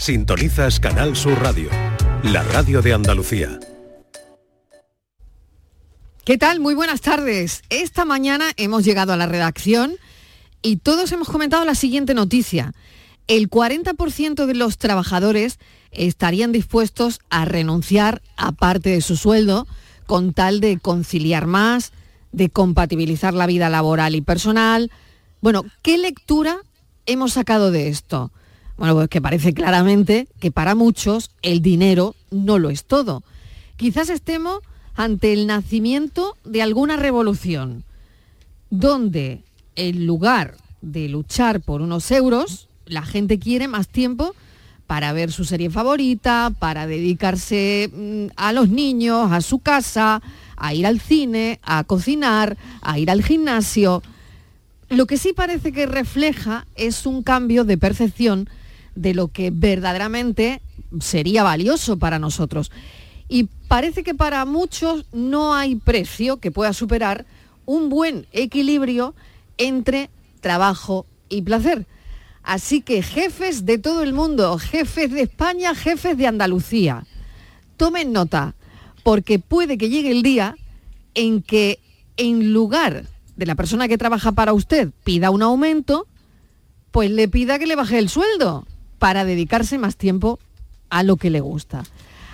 Sintonizas Canal Sur Radio, la radio de Andalucía. ¿Qué tal? Muy buenas tardes. Esta mañana hemos llegado a la redacción y todos hemos comentado la siguiente noticia. El 40% de los trabajadores estarían dispuestos a renunciar a parte de su sueldo con tal de conciliar más, de compatibilizar la vida laboral y personal. Bueno, ¿qué lectura hemos sacado de esto? Bueno, pues que parece claramente que para muchos el dinero no lo es todo. Quizás estemos ante el nacimiento de alguna revolución, donde en lugar de luchar por unos euros, la gente quiere más tiempo para ver su serie favorita, para dedicarse mm, a los niños, a su casa, a ir al cine, a cocinar, a ir al gimnasio. Lo que sí parece que refleja es un cambio de percepción de lo que verdaderamente sería valioso para nosotros. Y parece que para muchos no hay precio que pueda superar un buen equilibrio entre trabajo y placer. Así que jefes de todo el mundo, jefes de España, jefes de Andalucía, tomen nota, porque puede que llegue el día en que en lugar de la persona que trabaja para usted pida un aumento, pues le pida que le baje el sueldo para dedicarse más tiempo a lo que le gusta.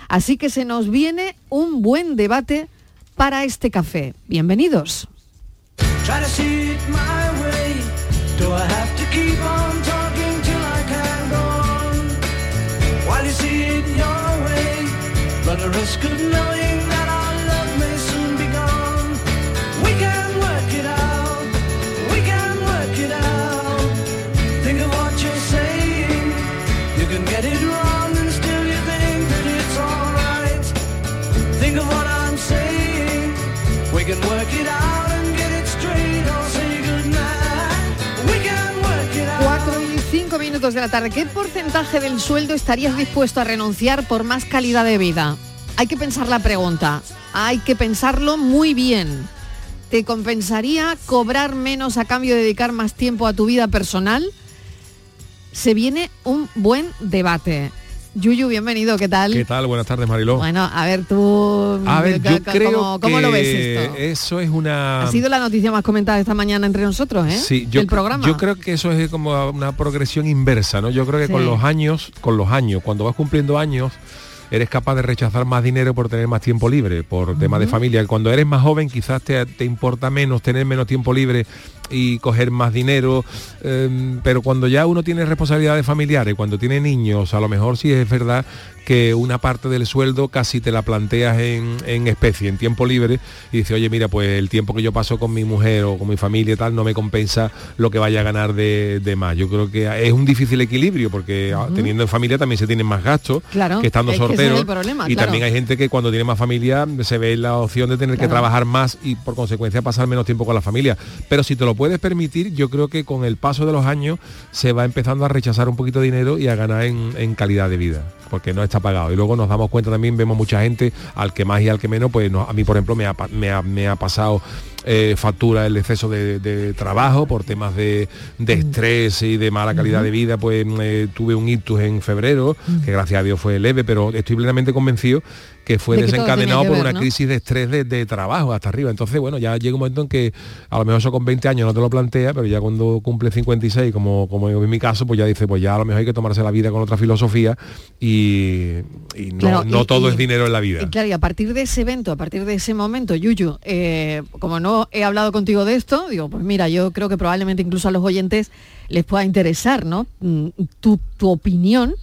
Así que se nos viene un buen debate para este café. Bienvenidos. Cuatro y cinco minutos de la tarde. ¿Qué porcentaje del sueldo estarías dispuesto a renunciar por más calidad de vida? Hay que pensar la pregunta. Hay que pensarlo muy bien. ¿Te compensaría cobrar menos a cambio de dedicar más tiempo a tu vida personal? Se viene un buen debate. Yuyu, bienvenido, ¿qué tal? ¿Qué tal? Buenas tardes, Mariló. Bueno, a ver, tú... A ver, yo creo ¿cómo, lo ves esto? Eso es una... Ha sido la noticia más comentada esta mañana entre nosotros, ¿eh? Sí, yo, El programa. yo creo que eso es como una progresión inversa, ¿no? Yo creo que con los años, con los años, cuando vas cumpliendo años, eres capaz de rechazar más dinero por tener más tiempo libre, por temas de familia. Cuando eres más joven quizás te, te importa menos tener menos tiempo libre y coger más dinero, eh, pero cuando ya uno tiene responsabilidades familiares, cuando tiene niños, a lo mejor sí es verdad que una parte del sueldo casi te la planteas en, en especie, en tiempo libre, y dices, oye, mira, pues el tiempo que yo paso con mi mujer o con mi familia y tal no me compensa lo que vaya a ganar de, de más. Yo creo que es un difícil equilibrio, porque ah, teniendo en familia también se tienen más gastos Claro, que estando es problema, y claro. también hay gente que cuando tiene más familia se ve la opción de tener que trabajar más y por consecuencia pasar menos tiempo con la familia. Pero si te lo puedes permitir, yo creo que con el paso de los años se va empezando a rechazar un poquito de dinero y a ganar en, en calidad de vida, porque no está pagado. Y luego nos damos cuenta también, vemos mucha gente, al que más y al que menos, pues no- a mí por ejemplo me ha, me ha- me ha pasado eh, factura el exceso de, de trabajo por temas de, de estrés y de mala calidad de vida, pues eh, tuve un ictus en febrero, que gracias a Dios fue leve, pero estoy plenamente convencido que fue De desencadenado que por ver, una ¿no? crisis de estrés de, de trabajo hasta arriba. Entonces, bueno, ya llega un momento en que a lo mejor eso con 20 años no te lo plantea, pero ya cuando cumple 56, como, como en mi caso, pues ya dice, pues ya a lo mejor hay que tomarse la vida con otra filosofía y, y no, Claro, no y- todo y- es dinero en la vida. Y claro, y a partir de ese evento, a partir de ese momento, Yuyu, eh, como no he hablado contigo de esto, digo, pues mira, yo creo que probablemente incluso a los oyentes les pueda interesar, ¿no? Mm, Tu, tu opinión,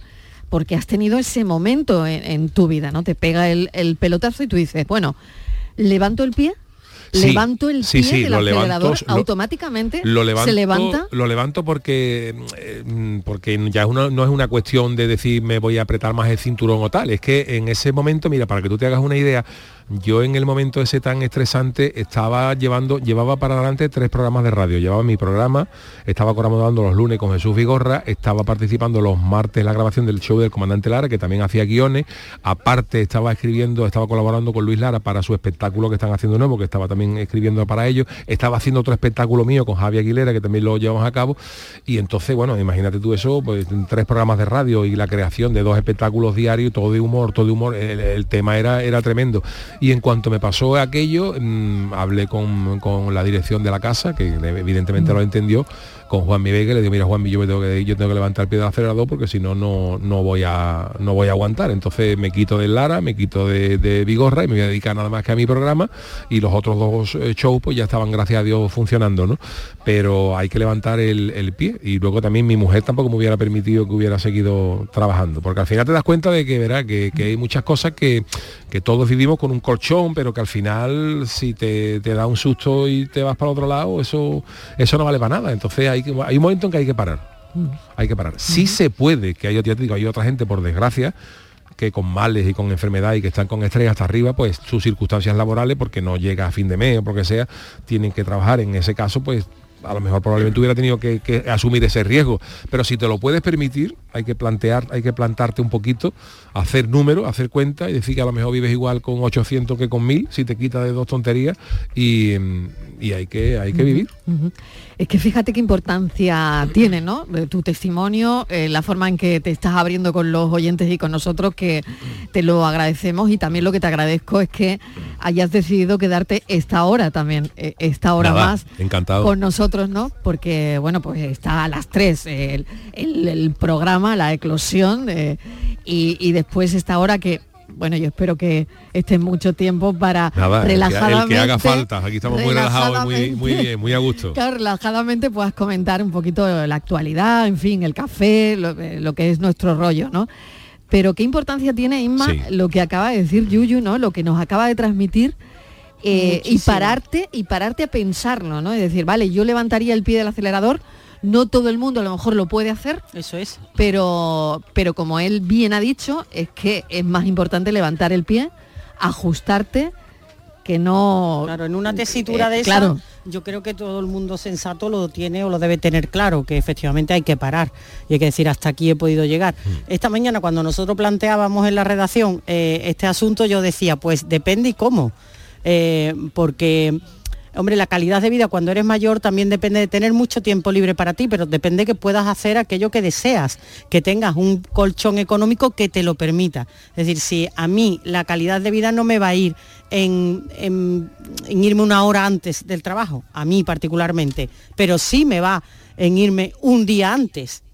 porque has tenido ese momento en, en tu vida, ¿no? Te pega el, el pelotazo y tú dices, bueno, levanto el pie, Sí, levanto el sí, pie sí, del lo levanto, acelerador, lo- automáticamente lo levanto, se levanta. Lo levanto porque, eh, porque ya es una- no es una cuestión de decir me voy a apretar más el cinturón o tal. Es que en ese momento, mira, para que tú te hagas una idea, yo en el momento ese tan estresante estaba llevando, llevaba para adelante tres programas de radio. Llevaba mi programa, estaba colaborando los lunes con Jesús Vigorra, estaba participando los martes en la grabación del show del comandante Lara, que también hacía guiones. Aparte estaba escribiendo, estaba colaborando con Luis Lara para su espectáculo que están haciendo nuevo, que estaba también escribiendo para ellos. Estaba haciendo otro espectáculo mío con Javi Aguilera, que también lo llevamos a cabo. Y entonces, bueno, imagínate tú eso, pues tres programas de radio y la creación de dos espectáculos diarios, todo de humor, todo de humor, el, tema era, era tremendo. Y en cuanto me pasó aquello, mm, hablé con, con, la dirección de la casa, que evidentemente lo entendió, con Juan Mi Vega le digo, mira Juan, yo, me tengo que, yo tengo que levantar el pie del acelerador porque si no, no, no, voy a, no voy a aguantar. Entonces me quito del Lara, me quito de, de Vigorra y me voy a dedicar nada más que a mi programa y los otros dos eh, shows pues ya estaban, gracias a Dios, funcionando, ¿no? Pero hay que levantar el, pie y luego también mi mujer tampoco me hubiera permitido que hubiera seguido trabajando, porque al final te das cuenta de que, verá, que, hay muchas cosas que, que todos vivimos con un colchón, pero que al final si te, te da un susto y te vas para otro lado, eso, eso no vale para nada. Entonces hay, un momento en que hay que parar. Hay que parar. Sí se puede, que hay, hay otra gente, por desgracia, que con males y con enfermedad y que están con estrés hasta arriba, pues sus circunstancias laborales, porque no llega a fin de mes o porque sea, tienen que trabajar. En ese caso, pues a lo mejor probablemente hubiera tenido que, asumir ese riesgo. Pero si te lo puedes permitir, hay que plantear, hay que plantarte un poquito, hacer números, hacer cuenta y decir que a lo mejor vives igual con 800 que con 1000, si te quita de dos tonterías y, hay que, hay que vivir. Es que fíjate qué importancia tiene, ¿no? Tu testimonio, eh, la forma en que te estás abriendo con los oyentes y con nosotros, que te lo agradecemos y también lo que te agradezco es que hayas decidido quedarte esta hora también, eh, esta hora más encantado. con nosotros, ¿no? Porque, bueno, pues está a las 3 el, programa, la eclosión, eh, y, y después esta hora que bueno, yo espero que esté mucho tiempo para relajadamente. El que, haga falta, aquí estamos muy relajados, muy, muy bien, muy a gusto. Claro, relajadamente puedas comentar un poquito la actualidad, en fin, el café, lo, eh, que es nuestro rollo, ¿no? Pero qué importancia tiene, Inma, lo que acaba de decir Yuyu, ¿no? Lo que nos acaba de transmitir. Eh, y pararte y pararte a pensarlo, ¿no? Es decir, vale, yo levantaría el pie del acelerador, no todo el mundo a lo mejor lo puede hacer. Eso es. Pero, pero como él bien ha dicho, es que es más importante levantar el pie, ajustarte, que no... Claro, en una tesitura de esa, claro. yo creo que todo el mundo sensato lo tiene o lo debe tener claro, que efectivamente hay que parar y hay que decir hasta aquí he podido llegar. Mm. Esta mañana cuando nosotros planteábamos en la redacción eh, este asunto, yo decía, pues depende y cómo. Eh, porque Hombre, la calidad de vida cuando eres mayor también depende de tener mucho tiempo libre para ti, pero depende que puedas hacer aquello que deseas, que tengas un colchón económico que te lo permita. Es decir, si a mí la calidad de vida no me va a ir en, en irme una hora antes del trabajo, a mí particularmente, pero sí me va en irme un día antes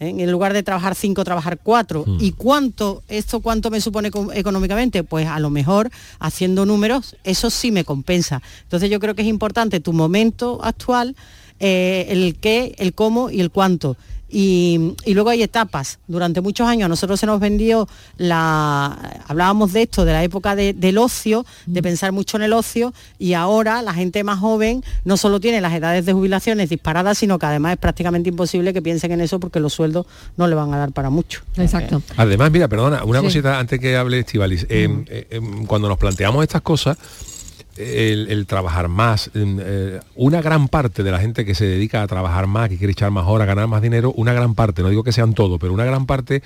en lugar de trabajar cinco, trabajar cuatro. Hmm. ¿Y cuánto, esto cuánto me supone económicamente? Pues a lo mejor haciendo números, eso sí me compensa. Entonces yo creo que es importante tu momento actual, eh, el qué, el cómo y el cuánto. Y, luego hay etapas. Durante muchos años a nosotros se nos vendió la. Hablábamos de esto, de la época del ocio, de pensar mucho en el ocio, y ahora la gente más joven no solo tiene las edades de jubilaciones disparadas, sino que además es prácticamente imposible que piensen en eso porque los sueldos no le van a dar para mucho. Exacto. Además, mira, perdona, una cosita antes que hable Estivalis. Eh, eh, cuando nos planteamos estas cosas, el, trabajar más. Eh, una gran parte de la gente que se dedica a trabajar más, que quiere echar más horas, ganar más dinero, una gran parte, no digo que sean todos, pero una gran parte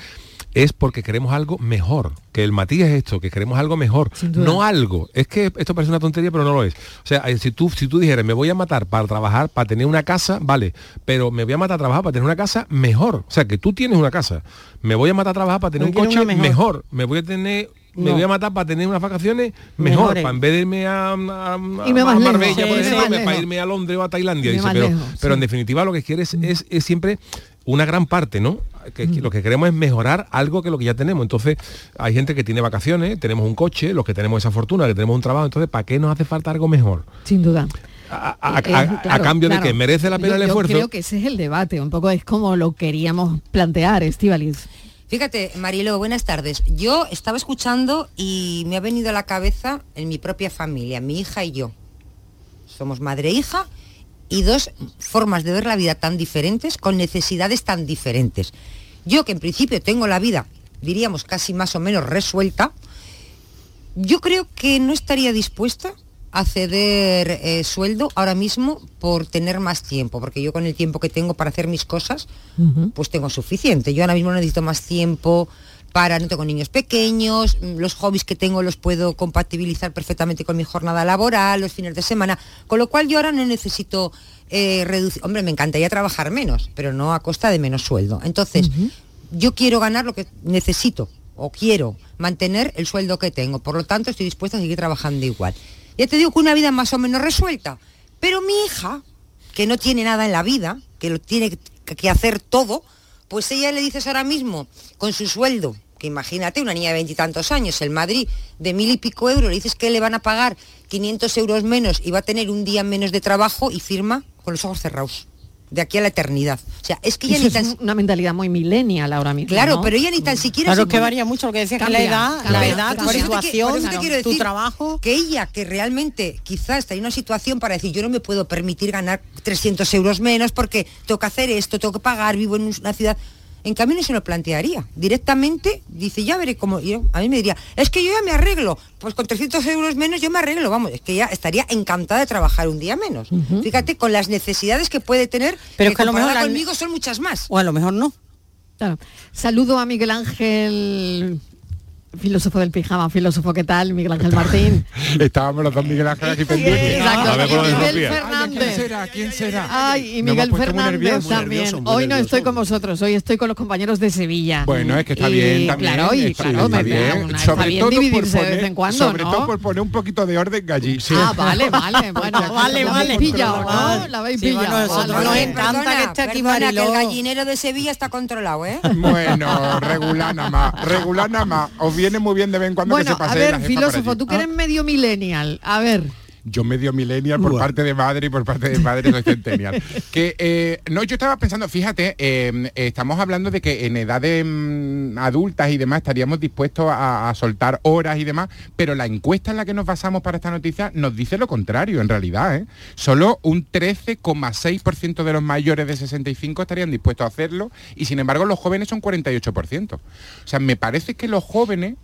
es porque queremos algo mejor. Que el matiz es esto, que queremos algo mejor. No algo. Es que esto parece una tontería, pero no lo es. O sea, si tú, si tú dijeras, me voy a matar para trabajar, para tener una casa, vale, pero me voy a matar a trabajar para tener una casa mejor. O sea, que tú tienes una casa. Me voy a matar a trabajar para tener un coche mejor. Me voy a tener me voy a matar para tener unas vacaciones mejor, para en vez de irme a, a, Marbella, por ejemplo, para irme a Londres o a Tailandia. pero, pero en definitiva lo que quieres es, es, siempre una gran parte, ¿no? Que, Lo que queremos es mejorar algo que lo que ya tenemos. Entonces, hay gente que tiene vacaciones, tenemos un coche, los que tenemos esa fortuna, que tenemos un trabajo, entonces, ¿para qué nos hace falta algo mejor? Sin duda. A, cambio de que merece la pena el esfuerzo. Yo creo que ese es el debate, un poco es como lo queríamos plantear, Estivalis. Fíjate, Marilo, buenas tardes. Yo estaba escuchando y me ha venido a la cabeza en mi propia familia, mi hija y yo. Somos madre e hija y dos formas de ver la vida tan diferentes, con necesidades tan diferentes. Yo que en principio tengo la vida, diríamos, casi más o menos resuelta, yo creo que no estaría dispuesta a ceder eh, sueldo ahora mismo por tener más tiempo, porque yo con el tiempo que tengo para hacer mis cosas, pues tengo suficiente. Yo ahora mismo necesito más tiempo para, no tengo niños pequeños, mm, los hobbies que tengo los puedo compatibilizar perfectamente con mi jornada laboral, los fines de semana, con lo cual yo ahora no necesito eh, reducir, hombre, me encantaría trabajar menos, pero no a costa de menos sueldo. Entonces, yo quiero ganar lo que necesito o quiero mantener el sueldo que tengo, por lo tanto estoy dispuesta a seguir trabajando igual. Ya te digo que una vida más o menos resuelta, pero mi hija, que no tiene nada en la vida, que lo tiene que hacer todo, pues ella le dices ahora mismo, con su sueldo, que imagínate, una niña de veintitantos años, el Madrid de mil y pico euros, le dices que le van a pagar 500 euros menos y va a tener un día menos de trabajo y firma con los ojos cerrados de aquí a la eternidad. O sea, es que ya ni tan... es una mentalidad muy millennial ahora mismo. Claro, pero ella ni tan siquiera. Claro que varía mucho lo que decía que la edad, la edad, tu situación, tu trabajo. Que ella, que realmente quizás está en una situación para decir, yo no me puedo permitir ganar 300 euros menos porque tengo que hacer esto, tengo que pagar, vivo en una ciudad en cambio no se lo plantearía. Directamente dice, ya veré cómo. Yo, a mí me diría, es que yo ya me arreglo. Pues con 300 euros menos yo me arreglo. Vamos, es que ya estaría encantada de trabajar un día menos. Fíjate, con las necesidades que puede tener, pero que, a lo mejor conmigo son muchas más. O a lo mejor no. Claro. Saludo a Miguel Ángel filósofo del pijama, filósofo, ¿qué tal? Miguel Ángel Martín. Estábamos los dos Miguel Ángel aquí pendientes. Miguel Fernández. ¿Quién será? ¿Quién será? Ay, y Miguel Fernández también. hoy no estoy con vosotros, hoy estoy con los compañeros de Sevilla. Bueno, es que está bien también. Claro, y claro, está bien. sobre todo dividirse de vez en cuando, Sobre todo por poner un poquito de orden allí. Ah, vale, vale. Bueno, vale, vale. pillado, ¿no? La habéis pillado. Nosotros nos encanta que esté aquí Mariló. que el gallinero de Sevilla está controlado, ¿eh? Bueno, regular nada más. Regular nada más. Os viene muy bien de vez en cuando bueno, a ver, filósofo, tú que eres ah. medio millennial, a ver yo medio millennial por parte de madre y por parte de padre soy centennial. que eh, no, yo estaba pensando, fíjate, em, estamos hablando de que en edades mm, adultas y demás estaríamos dispuestos a, soltar horas y demás, pero la encuesta en la que nos basamos para esta noticia nos dice lo contrario, en realidad. ¿eh? Solo un 13,6% de los mayores de 65 estarían dispuestos a hacerlo y sin embargo los jóvenes son 48%. O sea, me parece que los jóvenes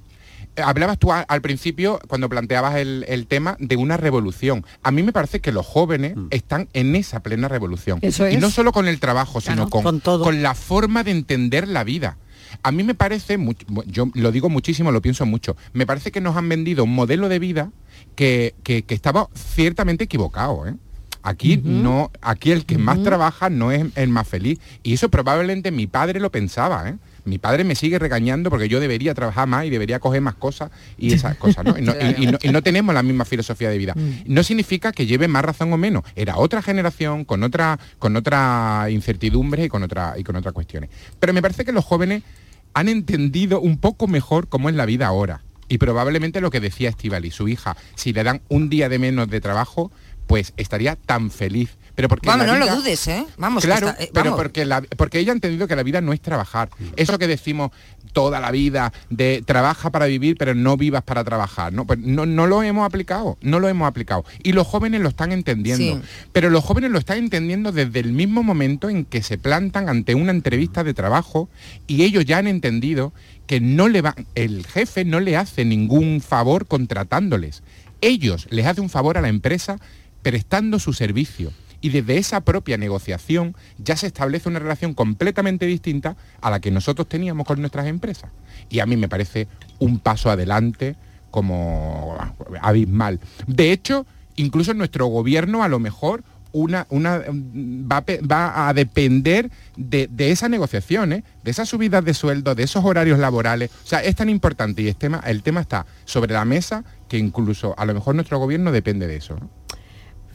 hablabas tú al principio, cuando planteabas el, tema, de una revolución. A mí me parece que los jóvenes mm. están en esa plena revolución. Y no solo con el trabajo, sino con, con, la forma de entender la vida. A mí me parece, yo lo digo muchísimo, lo pienso mucho, me parece que nos han vendido un modelo de vida que, estaba ciertamente equivocado. ¿eh? Aquí no, aquí el que más trabaja no es el más feliz. Y eso probablemente mi padre lo pensaba, ¿eh? Mi padre me sigue regañando porque yo debería trabajar más y debería coger más cosas y esas cosas, ¿no? Y no, tenemos la misma filosofía de vida. Mm. No significa que lleve más razón o menos. Era otra generación con otra, con otra incertidumbre y con otra y con otras cuestiones. Pero me parece que los jóvenes han entendido un poco mejor cómo es la vida ahora. Y probablemente lo que decía Estivali, su hija, si le dan un día de menos de trabajo, pues estaría tan feliz pero porque vamos, no lo dudes, ¿eh? Vamos, claro, eh, pero porque, porque ella ha entendido que la vida no es trabajar. Eso que decimos toda la vida de trabaja para vivir, pero no vivas para trabajar. No, pues no, lo hemos aplicado, no lo hemos aplicado. Y los jóvenes lo están entendiendo. Pero los jóvenes lo están entendiendo desde el mismo momento en que se plantan ante una entrevista de trabajo y ellos ya han entendido que no le va, el jefe no le hace ningún favor contratándoles. Ellos les hacen un favor a la empresa prestando su servicio y desde esa propia negociación ya se establece una relación completamente distinta a la que nosotros teníamos con nuestras empresas. Y a mí me parece un paso adelante como abismal. De hecho, incluso nuestro gobierno a lo mejor una, una, va, a depender de, esas negociaciones, de esas subidas de sueldo, de esos horarios laborales. O sea, es tan importante y el tema, el tema está sobre la mesa que incluso a lo mejor nuestro gobierno depende de eso.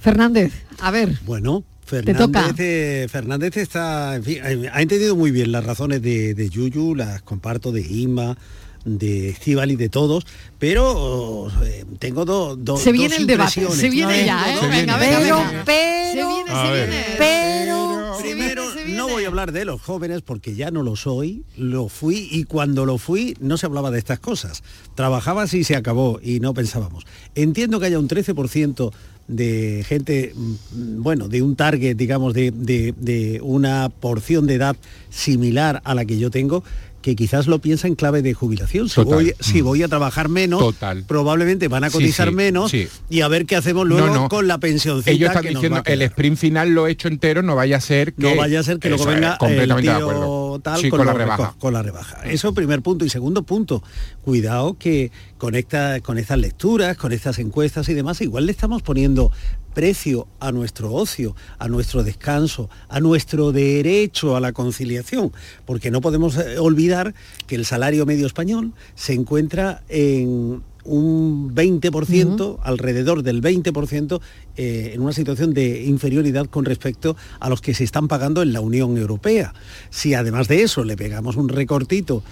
Fernández, a ver. Bueno, Fernández, eh, Fernández está, eh, ha entendido muy bien las razones de, Yuyu, las comparto de Inma, de Estival y de todos, pero eh, tengo dos Se viene el debate, se viene ya, ¿eh? Venga, venga, pero, se viene, se viene, pero, primero no voy a hablar de los jóvenes porque ya no lo soy, lo fui y cuando lo fui no se hablaba de estas cosas. Trabajaba y se acabó y no pensábamos. Entiendo que haya un 13% de gente, mm, bueno, de un target, digamos, de, una porción de edad similar a la que yo tengo, que quizás lo piensa en clave de jubilación. Si, voy, si voy, a trabajar menos, probablemente van a cotizar menos y a ver qué hacemos luego con la pensión. Ellos están diciendo, el sprint final lo he hecho entero, no vaya a ser que... No vaya a ser que luego venga el tío tal con, la rebaja. con la rebaja. Eso primer punto. Y segundo punto, cuidado que con, esta, con estas lecturas, con estas encuestas y demás, igual le estamos poniendo precio a nuestro ocio, a nuestro descanso, a nuestro derecho a la conciliación, porque no podemos eh, olvidar que el salario medio español se encuentra en un 20%, alrededor del 20%, eh, en una situación de inferioridad con respecto a los que se están pagando en la Unión Europea. Si además de eso le pegamos un recortito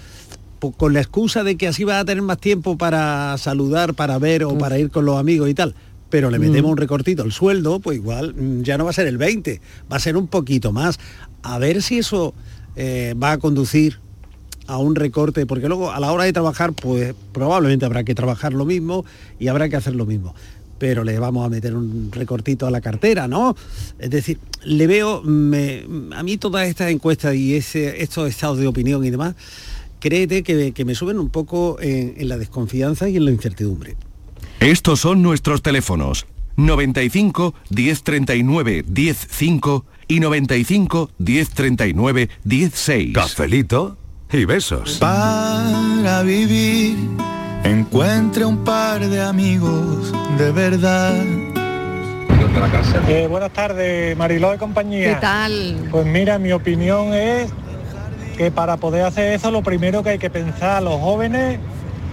con la excusa de que así va a tener más tiempo para saludar, para ver o para ir con los amigos y tal, pero le metemos un recortito al sueldo, pues igual mm, ya no va a ser el 20, va a ser un poquito más. A ver si eso eh, va a conducir a un recorte, porque luego a la hora de trabajar, pues probablemente habrá que trabajar lo mismo y habrá que hacer lo mismo. Pero le vamos a meter un recortito a la cartera, ¿no? Es decir, le veo, a mí todas estas encuestas y ese, estos estados de opinión y demás, créete que, me suben un poco en, en la desconfianza y en la incertidumbre. Estos son nuestros teléfonos 95 1039 105 y 95 1039 16. Cafelito y besos. Para vivir, encuentre un par de amigos de verdad. Eh, buenas tardes, Mariló de compañía. ¿Qué tal? Pues mira, mi opinión es que para poder hacer eso lo primero que hay que pensar a los jóvenes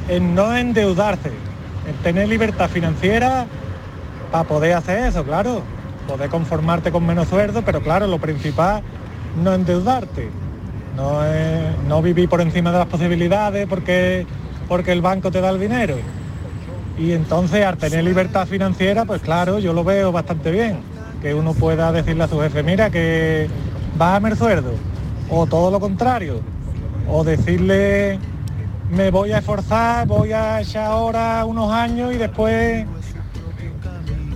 es no endeudarse, en tener libertad financiera para poder hacer eso, claro. Poder conformarte con menos sueldo, pero claro, lo principal no endeudarte no, no vivir por encima de las posibilidades porque, porque el banco te da el dinero. Y entonces al tener libertad financiera, pues claro, yo lo veo bastante bien. Que uno pueda decirle a su jefe, mira que bájame el sueldo. O todo lo contrario. O decirle, me voy a esforzar, voy a echar ahora unos años y después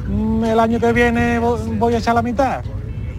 mm, el año que viene voy a echar la mitad.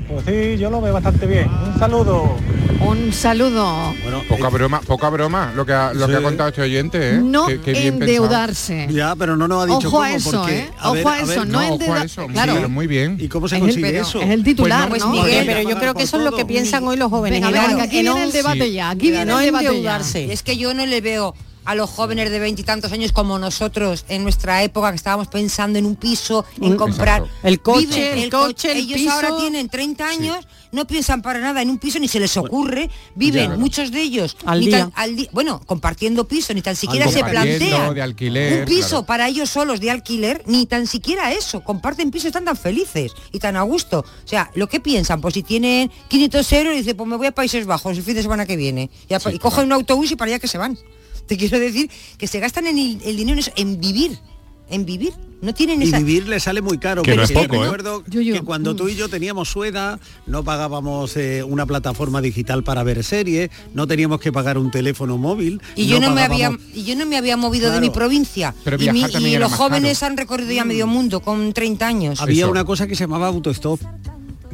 Pues sí, yo lo veo bastante bien. Un saludo. Un saludo. Bueno, poca eh, broma, poca broma lo que ha, lo que ha contado este oyente, ¿eh? No endeudarse. Ya, pero no nos ha dicho ojo a eso, ¿eh? ojo a eso, no, endeudarse. Claro. muy bien. ¿Y cómo se consigue eso? Es el titular, pues ¿no? Miguel, pero yo creo que eso es lo que piensan hoy los jóvenes. Venga, aquí viene el debate ya. Aquí viene el debate ya. Es que yo no le veo a los jóvenes de veintitantos años como nosotros en nuestra época que estábamos pensando en un piso, en comprar. el coche, el, coche, el ellos ahora tienen 30 años, no piensan para nada en un piso ni se les ocurre, viven muchos de ellos al día. bueno, compartiendo piso, ni tan siquiera se plantea de alquiler, un piso para ellos solos de alquiler, ni tan siquiera eso, comparten piso, están tan felices y tan a gusto. O sea, lo que piensan, pues si tienen 500 euros, dice, pues me voy a Países Bajos el fin de semana que viene. Y, cogen un autobús y para allá que se van. Te quiero decir que se gastan en el, dinero en, vivir, en vivir. No tienen esa... Y vivir le sale muy caro. Que no es poco, ¿eh? recuerdo que cuando tú y yo teníamos sueda, no pagábamos eh, una plataforma digital para ver series, no teníamos que pagar un teléfono móvil. Y yo no, me había y yo no me había movido de mi provincia. Pero y, y los jóvenes han recorrido ya medio mundo con 30 años. Había una cosa que se llamaba autostop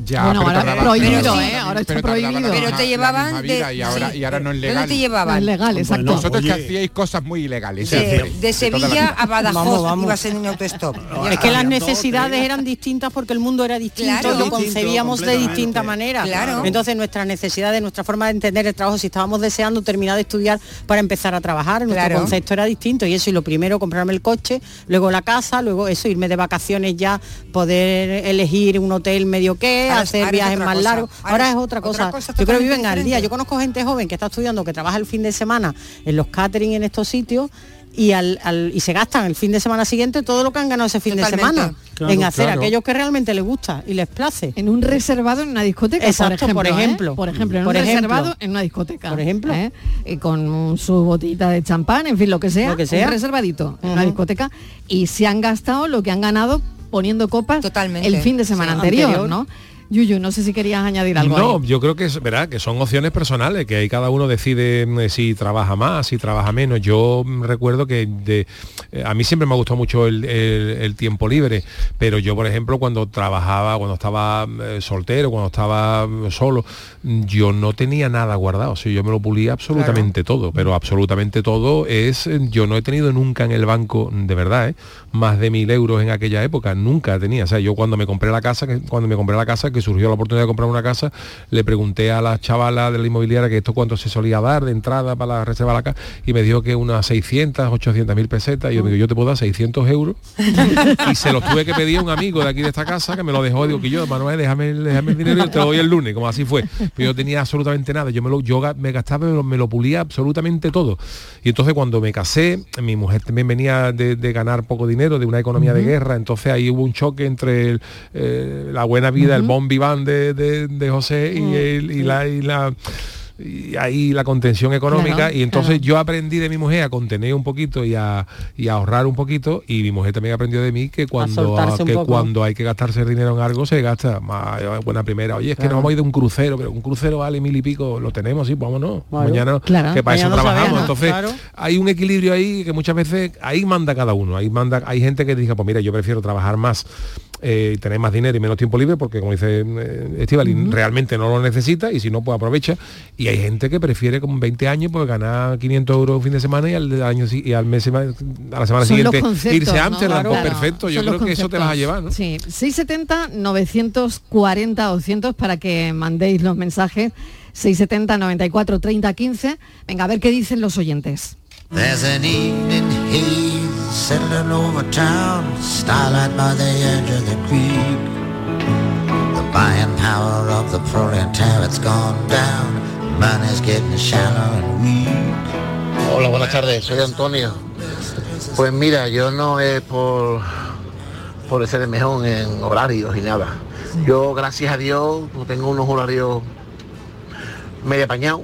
ya, bueno, ahora es prohibido, ¿eh? Ahora está prohibido. Pero te llevaban de, y ahora, y ahora no es legal. ¿Dónde te llevaban? es legal, exacto. Vosotros que hacíais cosas muy ilegales. De, Sevilla a Badajoz vamos, ibas en un autostop. es que las necesidades eran distintas porque el mundo era distinto, lo concebíamos de distinta manera. Claro. Entonces nuestras necesidades, nuestra forma de entender el trabajo, si estábamos deseando terminar de estudiar para empezar a trabajar, nuestro concepto era distinto. Y eso, y lo primero, comprarme el coche, luego la casa, luego eso, irme de vacaciones ya, poder elegir un hotel medio que, hacer viajes más largos. Ahora, es otra cosa. Yo creo que viven al día. Yo conozco gente joven que está estudiando, que trabaja el fin de semana en los catering en estos sitios y, al, y se gastan el fin de semana siguiente todo lo que han ganado ese fin de semana en hacer aquellos que realmente les gusta y les place. En un reservado en una discoteca, Exacto, por ejemplo. Por ejemplo, en un reservado en una discoteca. Por ejemplo. ¿eh? Y con su botita de champán, en fin, lo que sea. Lo que sea. Un reservadito en una discoteca y se han gastado lo que han ganado poniendo copas Totalmente. el fin de semana anterior, ¿no? Yuyu, no sé si querías añadir algo. No, yo creo que es verdad que son opciones personales, que ahí cada uno decide mm, si trabaja más, si trabaja menos. Yo mm, recuerdo que de, eh, a mí siempre me ha gustado mucho el, tiempo libre, pero yo, por ejemplo, cuando trabajaba, cuando estaba eh, soltero, cuando estaba mm, solo, yo no tenía nada guardado. O sea, yo me lo pulía absolutamente todo, pero absolutamente todo es, yo no he tenido nunca en el banco, de verdad, ¿eh? más de mil euros en aquella época, nunca tenía. O sea, yo cuando me compré la casa, cuando me compré la casa, que surgió la oportunidad de comprar una casa, le pregunté a la chavala de la inmobiliaria que esto cuánto se solía dar de entrada para la reserva de la casa y me dijo que unas 600, 800 mil pesetas. Y yo me digo, yo te puedo dar 600 euros. y se los tuve que pedir a un amigo de aquí de esta casa que me lo dejó. Digo que yo, Manuel, déjame, déjame el dinero y te lo doy el lunes, como así fue. Pero yo tenía absolutamente nada. Yo me lo, yo me gastaba, me lo, me lo pulía absolutamente todo. Y entonces cuando me casé, mi mujer también venía de, ganar poco dinero, de una economía de guerra. Entonces ahí hubo un choque entre eh, la buena vida, el bon vivant de, de, José y, mm, el, y la... Y la y ahí la contención económica y entonces yo aprendí de mi mujer a contener un poquito y a, ahorrar un poquito y mi mujer también aprendió de mí que cuando que cuando hay que gastarse dinero en algo se gasta más eh, buena primera. Oye es que nos vamos a ir de un crucero pero un crucero vale mil y pico lo tenemos sí vámonos. Mañana que para eso trabajamos. Entonces hay un equilibrio ahí que muchas veces ahí manda cada uno ahí manda hay gente que dice pues mira yo prefiero trabajar más eh, tener más dinero y menos tiempo libre porque como dice eh, realmente no lo necesita y si no pues aprovecha y hay gente que prefiere con 20 años pues ganar 500 euros un fin de semana y al año y al mes a la semana siguiente irse a Amsterdam. Pues perfecto yo creo que eso te vas a llevar ¿no? sí 670 940 200 para que mandéis los mensajes. 670 94 30 15 venga a ver qué dicen los oyentes. Settling over town, starlight by the edge of the creek. The buying power of the proletariat's gone down, Hola, buenas tardes, soy Antonio. Pues mira, yo no es por, por ser mejor en horarios y nada. Yo, gracias a Dios, tengo unos horarios medio apañados.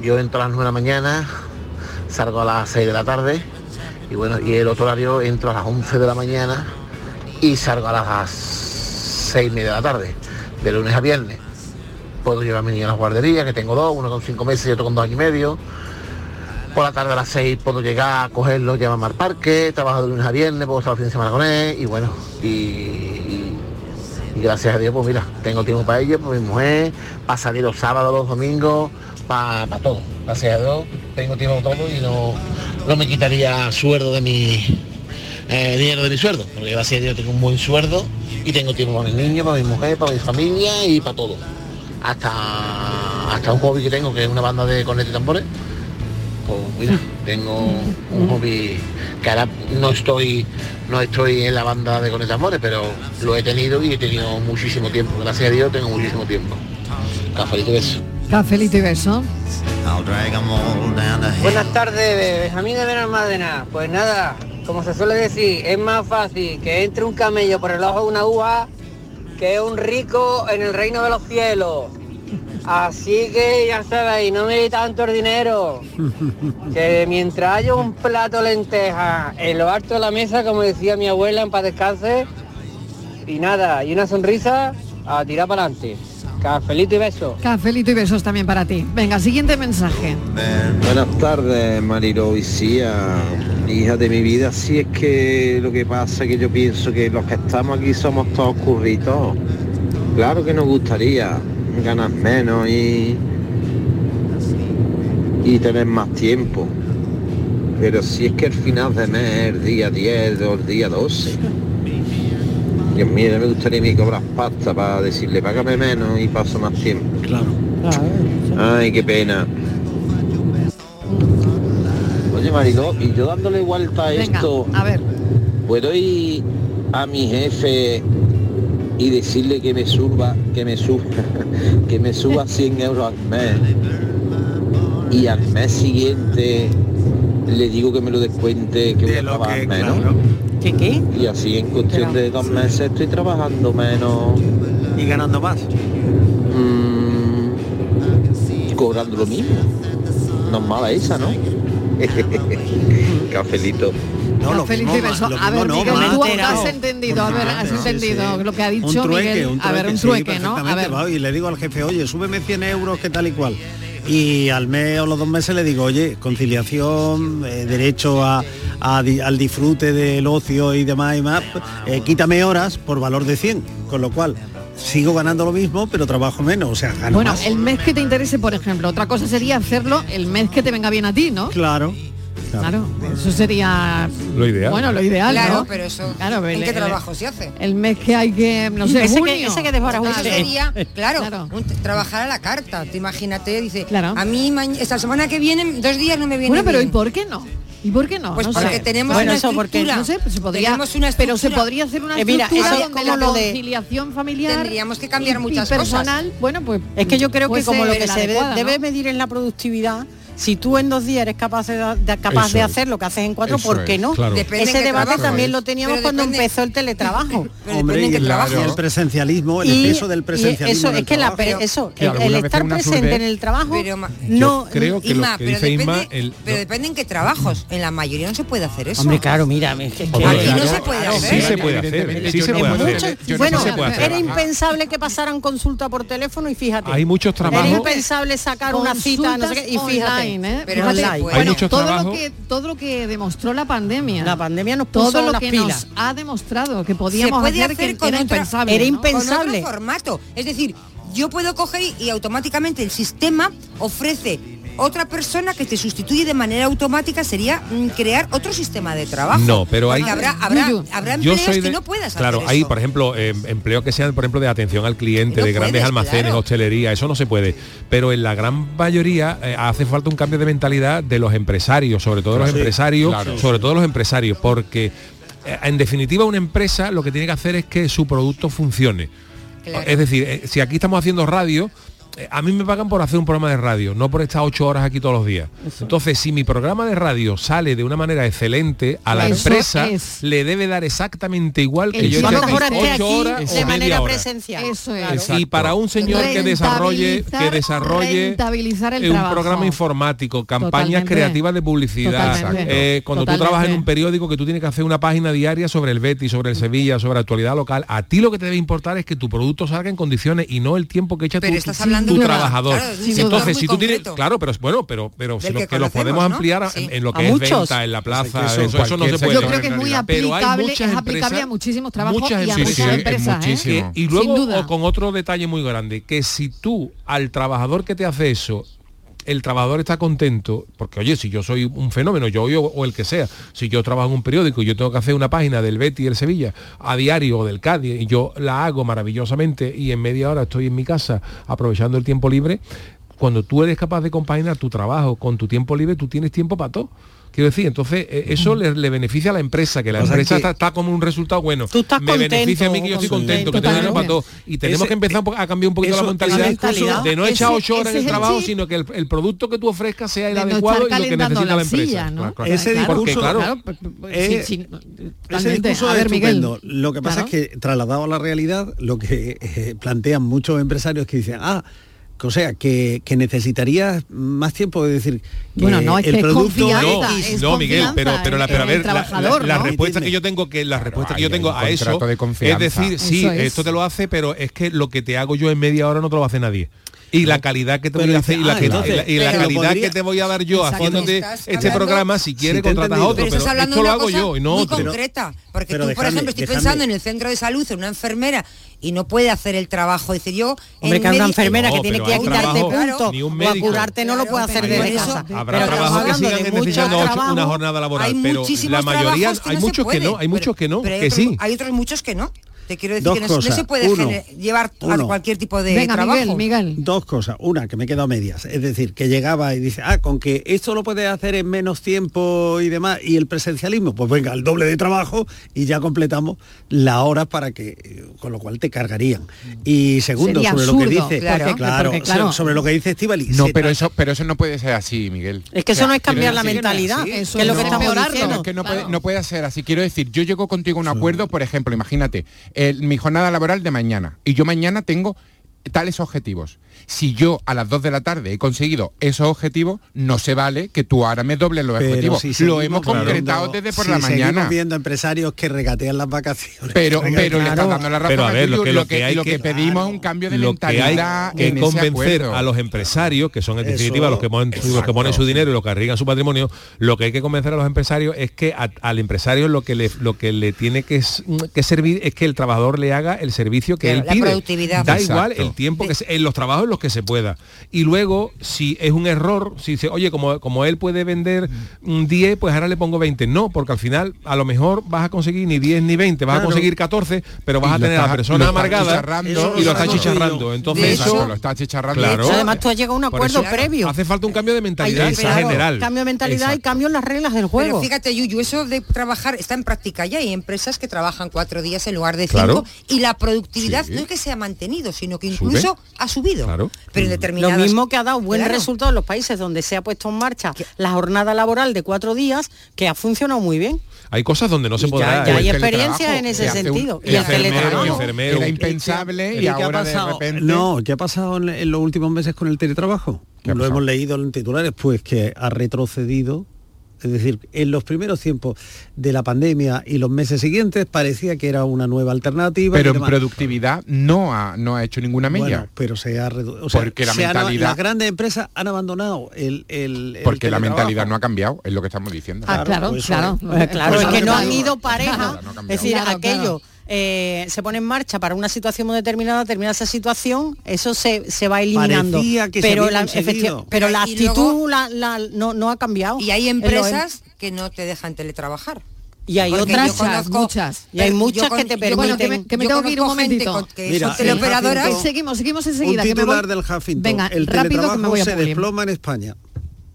Yo entro a las 9 de la mañana, salgo a las 6 de la tarde y bueno, y el otro horario entro a las 11 de la mañana y salgo a las 6 y media de la tarde, de lunes a viernes. Puedo llevar a mi niño a la guardería, que tengo dos, uno con cinco meses y otro con dos años y medio. Por la tarde a las 6 puedo llegar a cogerlo, llevarme al parque, trabajo de lunes a viernes, puedo estar el fin de semana con él y bueno, y, gracias a Dios, pues mira, tengo tiempo para ello, para mi mujer, para salir los sábados, los domingos, para, para todo. Gracias a Dios, tengo tiempo para todo y no, no me quitaría sueldo de mi eh, dinero de mi sueldo, porque gracias a Dios tengo un buen sueldo y tengo tiempo para mis niños, para mi mujer, para mi familia y para todo. Hasta, hasta un hobby que tengo, que es una banda de cornetas y tambores. Pues mira, tengo un hobby que ahora no estoy, no estoy en la banda de cornetas y tambores, pero lo he tenido y he tenido muchísimo tiempo. Gracias a Dios tengo muchísimo tiempo. Cafelito y beso. Cafelito y beso. Buenas tardes, Benjamín de Benalmádena. Pues nada, como se suele decir, es más fácil que entre un camello por el ojo de una uva que un rico en el reino de los cielos. Así que ya sabéis, no me tanto el dinero. Que mientras haya un plato de lenteja en lo alto de la mesa, como decía mi abuela en paz descanse, y nada, y una sonrisa, a tirar para adelante. Cafelito y besos. Cafelito y besos también para ti. Venga, siguiente mensaje. Buenas tardes, Mariro hija de mi vida. Si es que lo que pasa es que yo pienso que los que estamos aquí somos todos curritos. Claro que nos gustaría ganar menos y, y tener más tiempo. Pero si es que el final de mes, el día 10 o el día 12 Dios mío, me gustaría mí cobrar pasta para decirle, págame menos y paso más tiempo. Claro. Ay, qué pena. Oye, Maricó, y yo dándole vuelta a esto, a ver. ¿puedo ir a mi jefe y decirle que me suba, que me suba, que me suba 100 euros al mes? Y al mes siguiente le digo que me lo descuente, que voy a trabajar menos. ¿Qué qué? Y así en cuestión de dos meses estoy trabajando menos. ¿Y ganando más? Mm, cobrando lo mismo. No es mala esa, ¿no? Cafelito. No, lo Cafelito y beso. a ver, no, Miguel, tú has entendido, a ver, has entendido lo que ha dicho Miguel. a ver, un trueque, ¿no? A ver. y le digo al jefe, oye, súbeme 100 euros, que tal y cual y al mes o los dos meses le digo, oye, conciliación, eh, derecho a, al disfrute del ocio y demás y más, eh, quítame horas por valor de 100, con lo cual sigo ganando lo mismo, pero trabajo menos, o sea, gano Bueno, el mes que te interese, por ejemplo, otra cosa sería hacerlo el mes que te venga bien a ti, ¿no? Claro. Claro, eso sería lo ideal. Bueno, lo ideal, Claro, ¿no? pero eso claro, el, qué trabajo el, se hace? El mes que hay que, no sé, ese junio. que, ese que sería, claro, trabajar a la carta. Te imagínate, dice, claro. a mí esta semana que viene dos días no me viene Bueno, pero ¿y por qué no? ¿Y por qué no? Pues no porque sé. tenemos bueno, una eso porque no sé, pues se podría, tenemos una estructura. pero se podría hacer una estructura eh, mira, donde como la lo de, conciliación familiar tendríamos que cambiar y, muchas y personal, cosas. Bueno, pues es que yo creo que pues, como eh, lo que se adecuada, debe, ¿no? debe medir en la productividad si tú en dos días eres capaz de, hacer lo que haces en cuatro, eso ¿por qué no? Ese debate también ¿eh? lo teníamos cuando empezó el teletrabajo. Hombre, y el presencialismo, el peso del presencialismo. Es que la, eso, el, estar presente en el trabajo no. creo que lo pero, dice depende, depende en qué trabajos. En la mayoría no se puede hacer eso. Hombre, claro, mira, aquí no se puede hacer. Sí se puede hacer. Bueno, era impensable que pasaran consulta por teléfono y fíjate. Hay muchos trabajos. Era impensable sacar una cita, y fíjate. ¿eh? Pero todo lo que todo lo que demostró la pandemia. La pandemia nos todo lo que nos ha demostrado que podíamos hacer, hacer era impensable. Formato, es decir, yo puedo coger y automáticamente el sistema ofrece otra persona que te sustituye de manera automática sería mm, crear otro sistema de trabajo. No, pero hay habrá, habrá, habrá empleos de, que no puedas Claro, hacer hay por ejemplo eh, empleos que sean por ejemplo de atención al cliente, de grandes almacenes, hostelería, eso no se puede, pero en la gran mayoría eh, hace falta un cambio de mentalidad de los empresarios, sobre todo los empresarios, sobre todo los empresarios, porque eh, en definitiva una empresa lo que tiene que hacer es que su producto funcione. Es decir, eh, si aquí estamos haciendo radio, eh, a mí me pagan por hacer un programa de radio, no por estar ocho horas aquí todos los días. Entonces, si mi programa de radio sale de una manera excelente, a la empresa le debe dar exactamente igual que yo ocho horas de manera hora. presencial. Y para un señor que desarrolle, que desarrolle un programa informático, campañas creativas de publicidad, eh, cuando tú trabajas en un periódico que tú tienes que hacer una página diaria sobre el Betis, sobre el Sevilla, sobre actualidad local, a ti lo que te debe importar es que tu producto salga en condiciones y no el tiempo que echa Pero tu, estás hablando tu trabajador. Claro, Entonces, si tú concreto. tienes, claro, pero bueno, pero pero si lo, que, que los podemos ¿no? ampliar sí. en lo que es muchos? venta, en la plaza, o sea, eso, eso, eso, no se puede. Yo creo que es muy aplicable, es aplicable a muchísimos trabajos y a muchas empresas. Y luego con otro detalle muy grande, que si tú al trabajador que te hace eso el trabajador está contento, porque oye, si yo soy un fenómeno, yo o, o el que sea, si yo trabajo en un periódico y yo tengo que hacer una página del Betty y el Sevilla a diario o del Cádiz y yo la hago maravillosamente y en media hora estoy en mi casa aprovechando el tiempo libre, cuando tú eres capaz de compaginar tu trabajo con tu tiempo libre, tú tienes tiempo para todo. Quiero decir, entonces eh, eso le, beneficia a la empresa, que la empresa está, está, como un resultado bueno. Tú estás me contento, beneficia a mí que yo estoy contento, que tengo para todo. Y tenemos que empezar a cambiar un poquito la, mentalidad, la de no echar ocho horas en el trabajo, sino que el, producto que tú ofrezcas sea el adecuado y lo que necesita la, empresa. Silla, ese discurso, es, estupendo. Lo que pasa es que trasladado a la realidad, lo que eh, plantean muchos empresarios que dicen, ah, o sea, que, que necesitarías más tiempo, es decir, que bueno, no, es el producto es no, no Miguel, pero pero la, pero a ver, la, la, respuesta que yo tengo que la respuesta que yo tengo a eso es decir, sí, esto te lo hace, pero es que lo que te hago yo en media hora no te lo hace nadie y la calidad que te voy a hacer y a dar yo haciéndote este, este programa si quieres si contratas a otro pero, estás hablando lo hago yo y no otro. concreta porque tú por ejemplo estoy pensando en el centro de salud en una enfermera y no puede hacer el trabajo. Decir, yo. Hombre, que una enfermera que tiene que ayudarte punto ni un o apurarte no lo puede hacer desde casa. Habrá trabajos que sigan necesitando una jornada laboral, pero la mayoría, hay muchos que no, hay muchos que no, que sí. Hay otros muchos que no. Te quiero decir dos que cosas. se puede llevar a cualquier tipo de trabajo. Dos cosas. Una, que me quedo a medias. Es decir, que llegaba y dice, ah, con que esto lo puedes hacer en menos tiempo y demás, y el presencialismo, pues venga, el doble de trabajo y ya completamos la hora para que, eh, con lo cual te cargarían. Y segundo, sobre lo que dice, claro, sobre lo que dice Estivali. No, pero eso, pero eso no puede ser así, Miguel. Es que eso no es cambiar la mentalidad, es lo que no. Es que no, no puede ser así. Quiero decir, yo llego contigo a un acuerdo, por ejemplo, imagínate, mi jornada laboral de mañana y yo mañana tengo tales objetivos si yo a las 2 de la tarde he conseguido esos objetivos, no se vale que tú ahora me dobles los pero objetivos. Si seguimos, lo hemos concretado desde por si la mañana. viendo empresarios que regatean las vacaciones. Pero, pero, pero claro. le están dando la razón. Pero a ver, lo que, lo que, hay lo que, que pedimos claro, es un cambio de lo mentalidad. Que hay que en convencer a los empresarios, que son en definitiva Eso, los, que ponen, los que ponen su dinero y los que arriesgan su patrimonio, lo que hay que convencer a los empresarios es que a, al empresario lo que le, lo que le tiene que, servir es que el trabajador le haga el servicio que él la pide. Da Exacto. igual el tiempo que en los trabajos los que se pueda. Y luego, si es un error, si dice, oye, como, como él puede vender un 10, pues ahora le pongo 20. No, porque al final a lo mejor vas a conseguir ni 10 ni 20, vas a conseguir 14, pero vas Y a tener a la está- persona está amargada y lo está chicharrando. Entonces eso... lo está achicharrando. Claro. Además tú has llegado a un acuerdo eso previo. Hace falta un cambio de mentalidad claro, general. Cambio de mentalidad y cambio en las reglas del juego. Pero fíjate, Yuyu, eso de trabajar está en práctica ya. Hay empresas que trabajan cuatro días en lugar de Claro. cinco y la productividad Sí. no es que se ha mantenido, sino que Sube. incluso ha subido. Claro. Pero en Lo determinadas... mismo que ha dado buen Claro. resultado en los países donde se ha puesto en marcha la jornada laboral de cuatro días, que ha funcionado muy bien. Hay cosas donde no se podrá. ya, ya hay el experiencia teletrabajo, en ese un- sentido. y el teletrabajo. enfermero. Era ¿Y impensable y, ¿Y qué ha ahora de pasado? repente... No, ¿qué ha pasado en, en los últimos meses con el teletrabajo? ¿Qué ha Lo hemos leído en titulares, pues que ha retrocedido. Es decir, en los primeros tiempos de la pandemia y los meses siguientes parecía que era una nueva alternativa. Pero en productividad no ha, no ha hecho ninguna mella. Bueno, pero se ha reducido. O sea, Porque la mentalidad- las grandes empresas han abandonado el, el- el porque la mentalidad no ha cambiado, es lo que estamos diciendo. Ah, claro, pues claro. Pues claro, Pues es que no han ido pareja. No es decir, Claro, aquello claro. Eh, se pone en marcha para una situación muy determinada, termina esa situación, eso se, se va eliminando. Que se pero había la, pero la actitud luego- la- la- no, no ha cambiado. Y hay empresas que no te dejan teletrabajar. y hay Porque otras conozco- muchas. y hay muchas con- que te yo conozco- que me- permiten que me tengo que ir un momentito. con- que Mira, teleoperadoras Jacinto- Seguimos, seguimos Un enseguida. que me titular voy- del Huffington. Venga, el rápido que me voy a se desploma en España.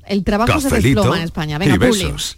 El trabajo se Cafelito desploma en España. Venga, y besos.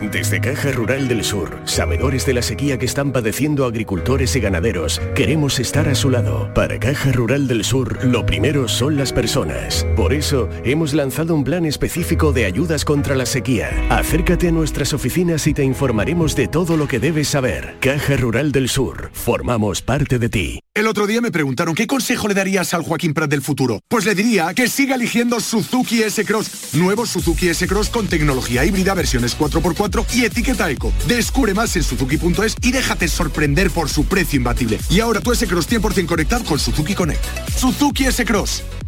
Desde Caja Rural del Sur, sabedores de la sequía que están padeciendo agricultores y ganaderos, queremos estar a su lado. Para Caja Rural del Sur, lo primero son las personas. Por eso, hemos lanzado un plan específico de ayudas contra la sequía. Acércate a nuestras oficinas y te informaremos de todo lo que debes saber. Caja Rural del Sur, formamos parte de ti. El otro día me preguntaron qué consejo le darías al Joaquín Prat del futuro. Pues le diría que siga eligiendo Suzuki S-Cross. Nuevo Suzuki S-Cross con tecnología híbrida, versiones 4x4 y etiqueta eco. Descubre más en suzuki.es y déjate sorprender por su precio imbatible. Y ahora tu S-Cross 100% conectado con Suzuki Connect. Suzuki S-Cross.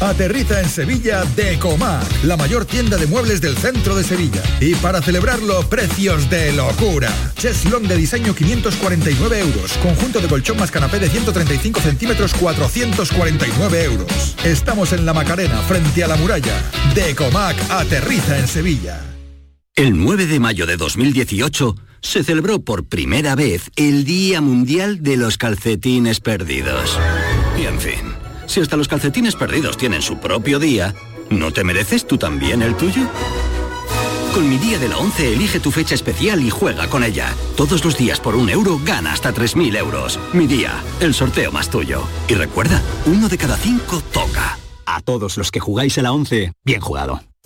Aterriza en Sevilla Decomac, la mayor tienda de muebles del centro de Sevilla. Y para celebrarlo, precios de locura. Cheslong de diseño 549 euros. Conjunto de colchón más canapé de 135 centímetros 449 euros. Estamos en la Macarena, frente a la muralla. Decomac aterriza en Sevilla. El 9 de mayo de 2018 se celebró por primera vez el Día Mundial de los Calcetines Perdidos. Y en fin, si hasta los calcetines perdidos tienen su propio día, ¿no te mereces tú también el tuyo? Con mi día de la 11 elige tu fecha especial y juega con ella. Todos los días por un euro gana hasta 3.000 euros. Mi día, el sorteo más tuyo. Y recuerda, uno de cada cinco toca. A todos los que jugáis a la 11, bien jugado.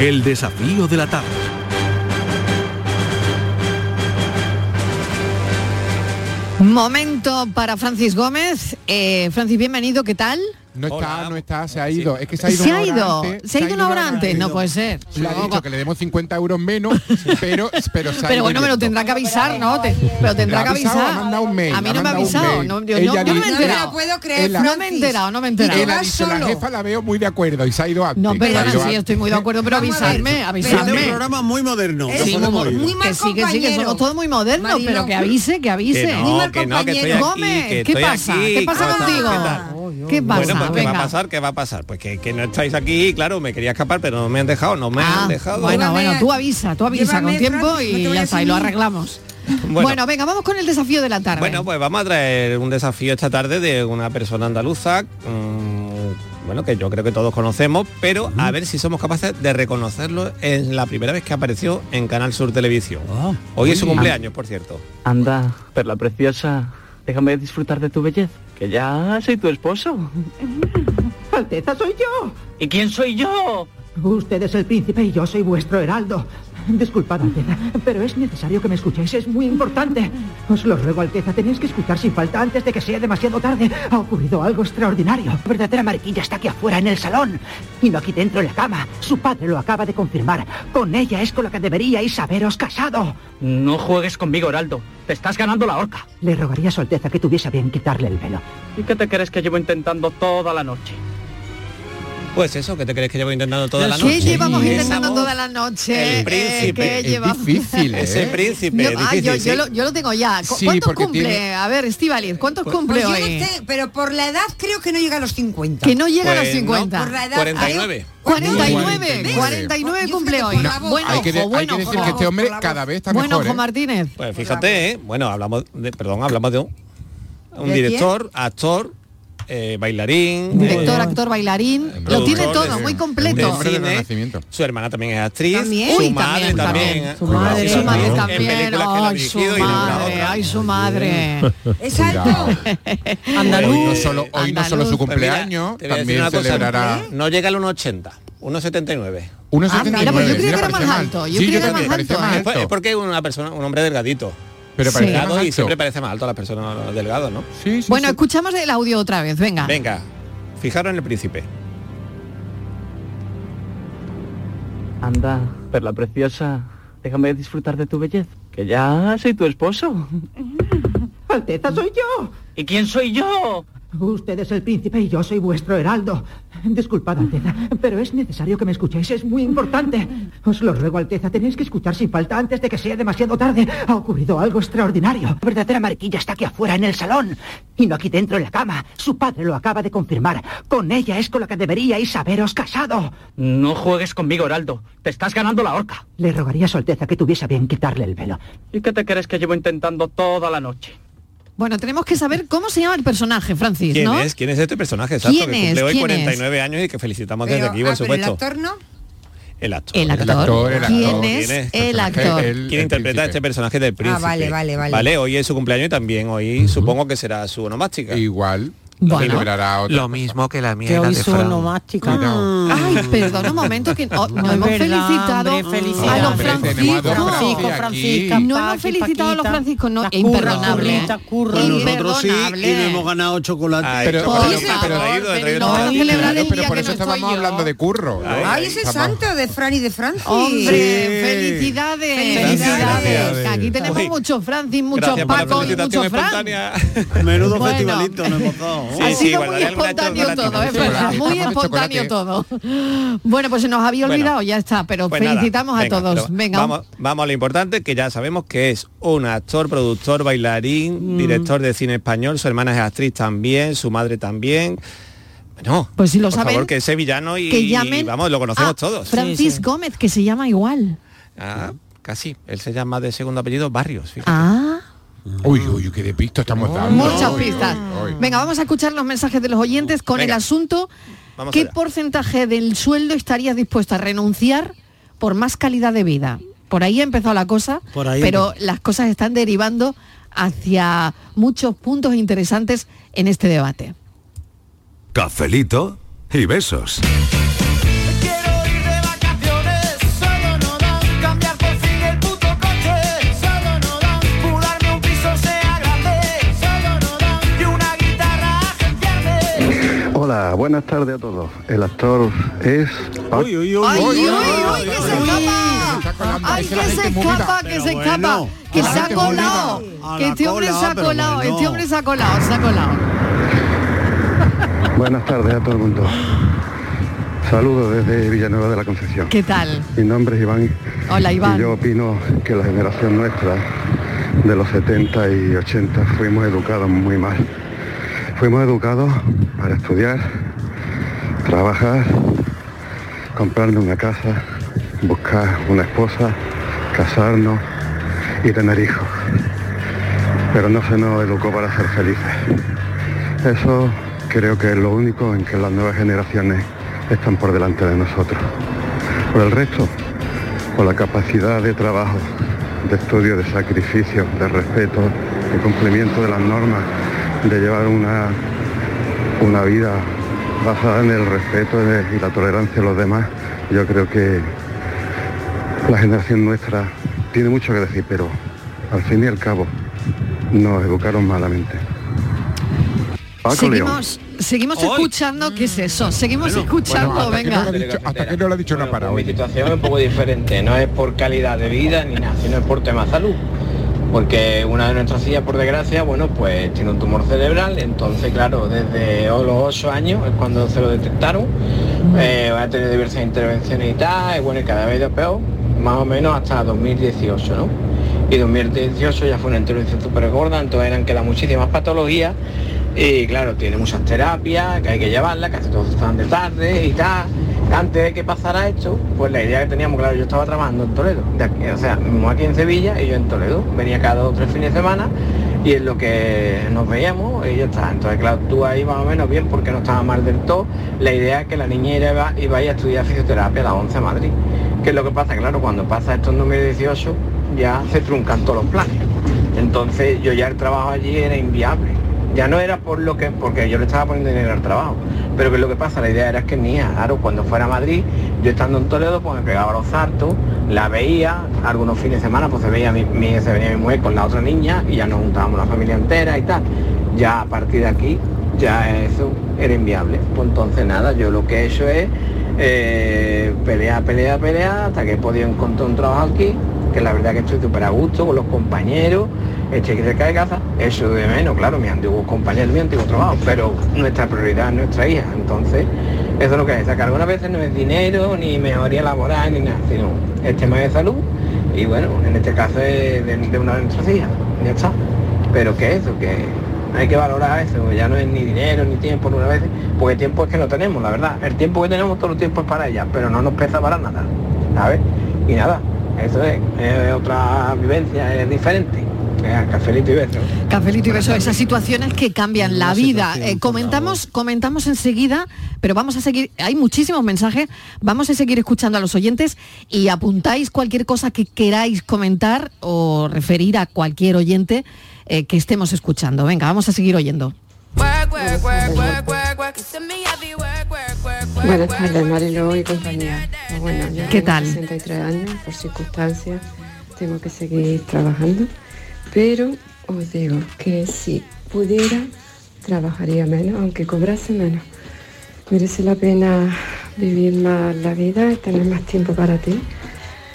El desafío de la tarde. Momento para Francis Gómez. Eh, Francis, bienvenido, ¿qué tal? No está, no está, se ha ido. Es que se ha ido. Se una ha hora ido, antes, se ha ido una hora antes, no puede ser. Le ha dicho que le demos 50 euros menos, pero, pero se ha Pero ido bueno, me lo directo. tendrá que avisar, ¿no? Te- pero tendrá que Le ha avisado, avisar. ha mandado un mail, a mí ha no me ha mandado un avisado. mail. No, yo, Ella yo no me he enterado. No puedo creer, No me he Francis. enterado, no me he Y que enterado. Él ha vas dicho, la solo. jefa la veo muy de acuerdo y se ha ido antes. No, Se ha perdona, ido sí, antes. estoy muy de acuerdo, pero Vamos a ver. avisarme, Este es un avisarme. programa muy moderno. Es no Sí, podemos muy, ir. muy mal que sí, que sí, que compañero. somos todos muy modernos, Marilo. pero que avise, que avise. No, no, compañero. Gómez, ¿qué pasa? ¿Qué pasa contigo? ¿Qué pasa? Bueno, pues ¿qué va a pasar? ¿Qué va a pasar? Pues que, que no estáis aquí, claro, me quería escapar, pero no me han dejado, no me Ah, han dejado. Bueno, Llévame bueno, tú avisa, tú avisa llévame, con tiempo Francis, no te y ya está, y lo arreglamos. Bueno. Bueno, venga, vamos con el desafío de la tarde. Bueno, pues vamos a traer un desafío esta tarde de una persona andaluza, mm, bueno, que yo creo que todos conocemos, pero a ver si somos capaces de reconocerlo en la primera vez que apareció en Canal Sur Televisión. Hoy es su cumpleaños, por cierto. Anda, perla preciosa, déjame disfrutar de tu belleza, que ya soy tu esposo. Alteza, soy yo. ¿Y quién soy yo? Usted es el príncipe y yo soy vuestro heraldo. Disculpad, Alteza, pero es necesario que me escuchéis, es muy importante. Os lo ruego, Alteza, tenéis que escuchar sin falta antes de que sea demasiado tarde. Ha ocurrido algo extraordinario. La verdadera mariquilla está aquí afuera en el salón. Y no aquí dentro en la cama. Su padre lo acaba de confirmar. Con ella es con la que deberíais haberos casado. No juegues conmigo, Heraldo. Te estás ganando la horca. Le rogaría a su Alteza que tuviese bien quitarle el velo. ¿Y qué te crees que llevo intentando toda la noche? Pues eso, que te crees que llevo intentando toda la ¿Qué noche? llevamos Esa intentando voz, toda la noche? El príncipe. Eh, ¿qué Es llevamos? difícil, ¿eh? Ese príncipe, No, ah, yo, difícil, yo sí. lo, yo lo tengo ya. ¿Cu- Sí, ¿Cuántos cumple? tiene- A ver, Estivaliz, ¿cuántos cumple Pues yo hoy? no sé, pero por la edad creo que no llega a los 50. Que no llega a los Pues no, 50. Por la edad. 49. 49, 49. 49 Yo cumple hoy. voz. Bueno, hay que, de- ojo, hay bueno, que decir que este hombre cada vez está Bueno, mejor. Ojo ¿eh? Martínez. Pues fíjate, ¿eh? bueno, hablamos de, perdón, hablamos de un, un ¿De director, actor, eh, bailarín, Director, eh, actor, bailarín. Lo productor tiene de- todo, muy de completo. Del cine. Su hermana también es actriz, También. su Uy, madre también, también, también. Su madre. en Su madre también. Ay, su de madre. Ay, su madre. Es alto. Hoy no solo, hoy no solo Andaluz. su Pues mira, cumpleaños, te voy a decir también una cosa, celebrará No llega al 1,80, 1,79. 1,79. Ah, mira, pues yo creía que era más alto, yo Sí, creía que era también, más ¿eh? Alto. Es porque es una persona, un hombre delgadito. Pero Sí. parecía más Delgado y siempre parece más alto a las personas delgadas, ¿no? Sí, sí, Bueno, sí. escuchamos el audio otra vez, venga. Venga, fijaros en el príncipe. Anda, perla preciosa, déjame disfrutar de tu belleza, que ya soy tu esposo. Alteza, soy yo. ¿Y quién soy yo? Usted es el príncipe y yo soy vuestro heraldo. Disculpad, Alteza, pero es necesario que me escuchéis, es muy importante. Os lo ruego, Alteza, tenéis que escuchar sin falta antes de que sea demasiado tarde. Ha ocurrido algo extraordinario. La verdadera mariquilla está aquí afuera en el salón. Y no aquí dentro en la cama. Su padre lo acaba de confirmar. Con ella es con la que deberíais haberos casado. No juegues conmigo, Heraldo. Te estás ganando la horca. Le rogaría a su Alteza que tuviese bien quitarle el velo. ¿Y qué te crees que llevo intentando toda la noche? Bueno, tenemos que saber cómo se llama el personaje, Francis, ¿Quién ¿no? es? ¿Quién es este personaje? Exacto, ¿Quién que cumple es? hoy ¿Quién 49 años y que felicitamos desde aquí, por ah, pero el supuesto. actor no. El actor. El actor. actor, el ¿Quién actor. es ¿Quién es? el actor? El- ¿Quién el interpreta príncipe. este personaje del príncipe? vale, vale, vale. Vale, hoy es su cumpleaños y también hoy supongo que será su onomástica. Igual. Bueno. Lo mismo que la mía Que nomástica. Cuidado. Ay, perdón un momento que oh, no Es hemos verdad, felicitado hombre, a los franciscos. Francisco, Francis Francisca, aquí. No hemos felicitado a los Paquita, franciscos, no, imperdonable. Pues curras. nosotros sí y no hemos ganado chocolate. Ay, Pero- chocolate, Por pero- pero traído no vamos a chocolate. celebrar el pero día por que eso no estoy estábamos yo. hablando de curro. Ay, ese santo de Fran y de Francis. Hombre, felicidades, Felicidades. Aquí tenemos muchos Francis, muchos Gracias por la Paco y muchos Fran. Menudo festivalito nos hemos dado. Sí, ha sí, sido muy espontáneo todo, es Sí, verdad, sí, muy espontáneo todo. Bueno, pues se nos había Bueno, olvidado, ya está, pero Pues nada, felicitamos venga, a todos. Venga, Vamos, vamos a lo importante, que ya sabemos que es un actor, productor, bailarín, Mm. director de cine español, su hermana es actriz también, su madre también. No, Pues si lo por saben, favor, que es sevillano y, que llamen vamos, lo conocemos a todos. Francis Gómez, que se llama igual. Ah, casi. Él se llama de segundo apellido Barrios. fíjate. Ah, Uy, uy, qué de pisto estamos dando. muchas Uy, pistas. uy, uy. Venga, vamos a escuchar los mensajes de los oyentes con el asunto Vamos ¿qué allá. porcentaje del sueldo estarías dispuesto a renunciar por más calidad de vida? Por ahí ha empezado la cosa, Por ahí pero las cosas están derivando hacia muchos puntos interesantes en este debate. Cafelito y besos. Hola, buenas tardes a todos. El actor es... Uy, uy, uy, ¡Ay, uy, uy, que se escapa! ¡Ay, que se escapa, que se escapa! ¡Que se ha colado! Que este hombre se ha colado, este hombre se ha colado, se ha colado. Buenas tardes a todo el mundo. Saludos desde Villanueva de la Concepción. ¿Qué tal? Mi nombre es Iván. Hola, Iván. Y yo opino que la generación nuestra de los 70 y 80 fuimos educados muy mal. Fuimos educados para estudiar, trabajar, comprarnos una casa, buscar una esposa, casarnos y tener hijos. Pero no se nos educó para ser felices. Eso creo que es lo único en que las nuevas generaciones están por delante de nosotros. Por el resto, por la capacidad de trabajo, de estudio, de sacrificio, de respeto, de cumplimiento de las normas, de llevar una, una vida basada en el respeto y la tolerancia a los demás, yo creo que la generación nuestra tiene mucho que decir, pero al fin y al cabo nos educaron malamente. Paco. Seguimos, seguimos escuchando, ¿qué es eso? Seguimos Bueno, escuchando, bueno, hasta que venga. no dicho- hasta que no lo ha dicho no para Mi hoy. situación es un poco diferente, no es por calidad de vida ni nada, sino es por tema de salud. Porque una de nuestras hijas, por desgracia, bueno, pues tiene un tumor cerebral, entonces, claro, desde los 8 años es cuando se lo detectaron, eh, ha tenido diversas intervenciones y tal, y bueno, y cada vez ido peor, más o menos hasta 2018, ¿no? Y 2018 ya fue una intervención súper gorda, entonces eran quedan muchísimas patologías, y claro, tiene muchas terapias, que hay que llevarla, casi todos están de tarde y tal. Antes de que pasara esto, pues la idea que teníamos, claro, yo estaba trabajando en Toledo, de aquí, o sea, aquí en Sevilla y yo en Toledo. Venía cada dos o tres fines de semana y es lo que nos veíamos y ya está. Entonces, claro, tú ahí más o menos bien porque no estaba mal del todo. La idea es que la niña iba, iba a ir a estudiar fisioterapia a la 11 a Madrid. ¿Qué es lo que pasa? Claro, cuando pasa esto en 2018 ya se truncan todos los planes. Entonces yo ya el trabajo allí era inviable. Ya no era por lo que, porque yo le estaba poniendo dinero al trabajo. Pero que lo que pasa, la idea era que hija, claro, cuando fuera a Madrid, yo estando en Toledo, pues me pegaba los saltos, la veía, algunos fines de semana, pues se veía mi, mi- se venía mi mujer con la otra niña y ya nos juntábamos la familia entera y tal. Ya a partir de aquí, ya eso era inviable. Pues entonces nada, yo lo que he hecho es eh, pelear, pelear, pelear, hasta que he podido encontrar un trabajo aquí, que la verdad que estoy súper a gusto con los compañeros, estoy aquí cerca de casa, eso de menos, claro, mis antiguos compañeros, mi antiguo trabajo, pero nuestra prioridad es nuestra hija, entonces eso es lo que es, sacar algunas veces no es dinero, ni mejoría laboral, ni nada, sino el tema de salud, y bueno, en este caso es de, de una de nuestras hijas, ya está. Pero que eso, que hay que valorar eso, ya no es ni dinero, ni tiempo, una vez, porque tiempo es que no tenemos, la verdad. El tiempo que tenemos todo el tiempo es para ella, pero no nos pesa para nada, ¿sabes? Y nada, eso es, es otra vivencia, es diferente. Cafelito y beso. Cafelito y beso, esas situaciones que cambian la vida. Eh, comentamos, comentamos enseguida, pero vamos a seguir, hay muchísimos mensajes, vamos a seguir escuchando a los oyentes y apuntáis cualquier cosa que queráis comentar o referir a cualquier oyente eh, que estemos escuchando. Venga, vamos a seguir oyendo. Buenas tardes, Marilo y compañía. Pues bueno, yo ¿Qué tengo tal? 63 años, por circunstancias, tengo que seguir trabajando, pero os digo que si pudiera, trabajaría menos, aunque cobrase menos. Merece la pena vivir más la vida y tener más tiempo para ti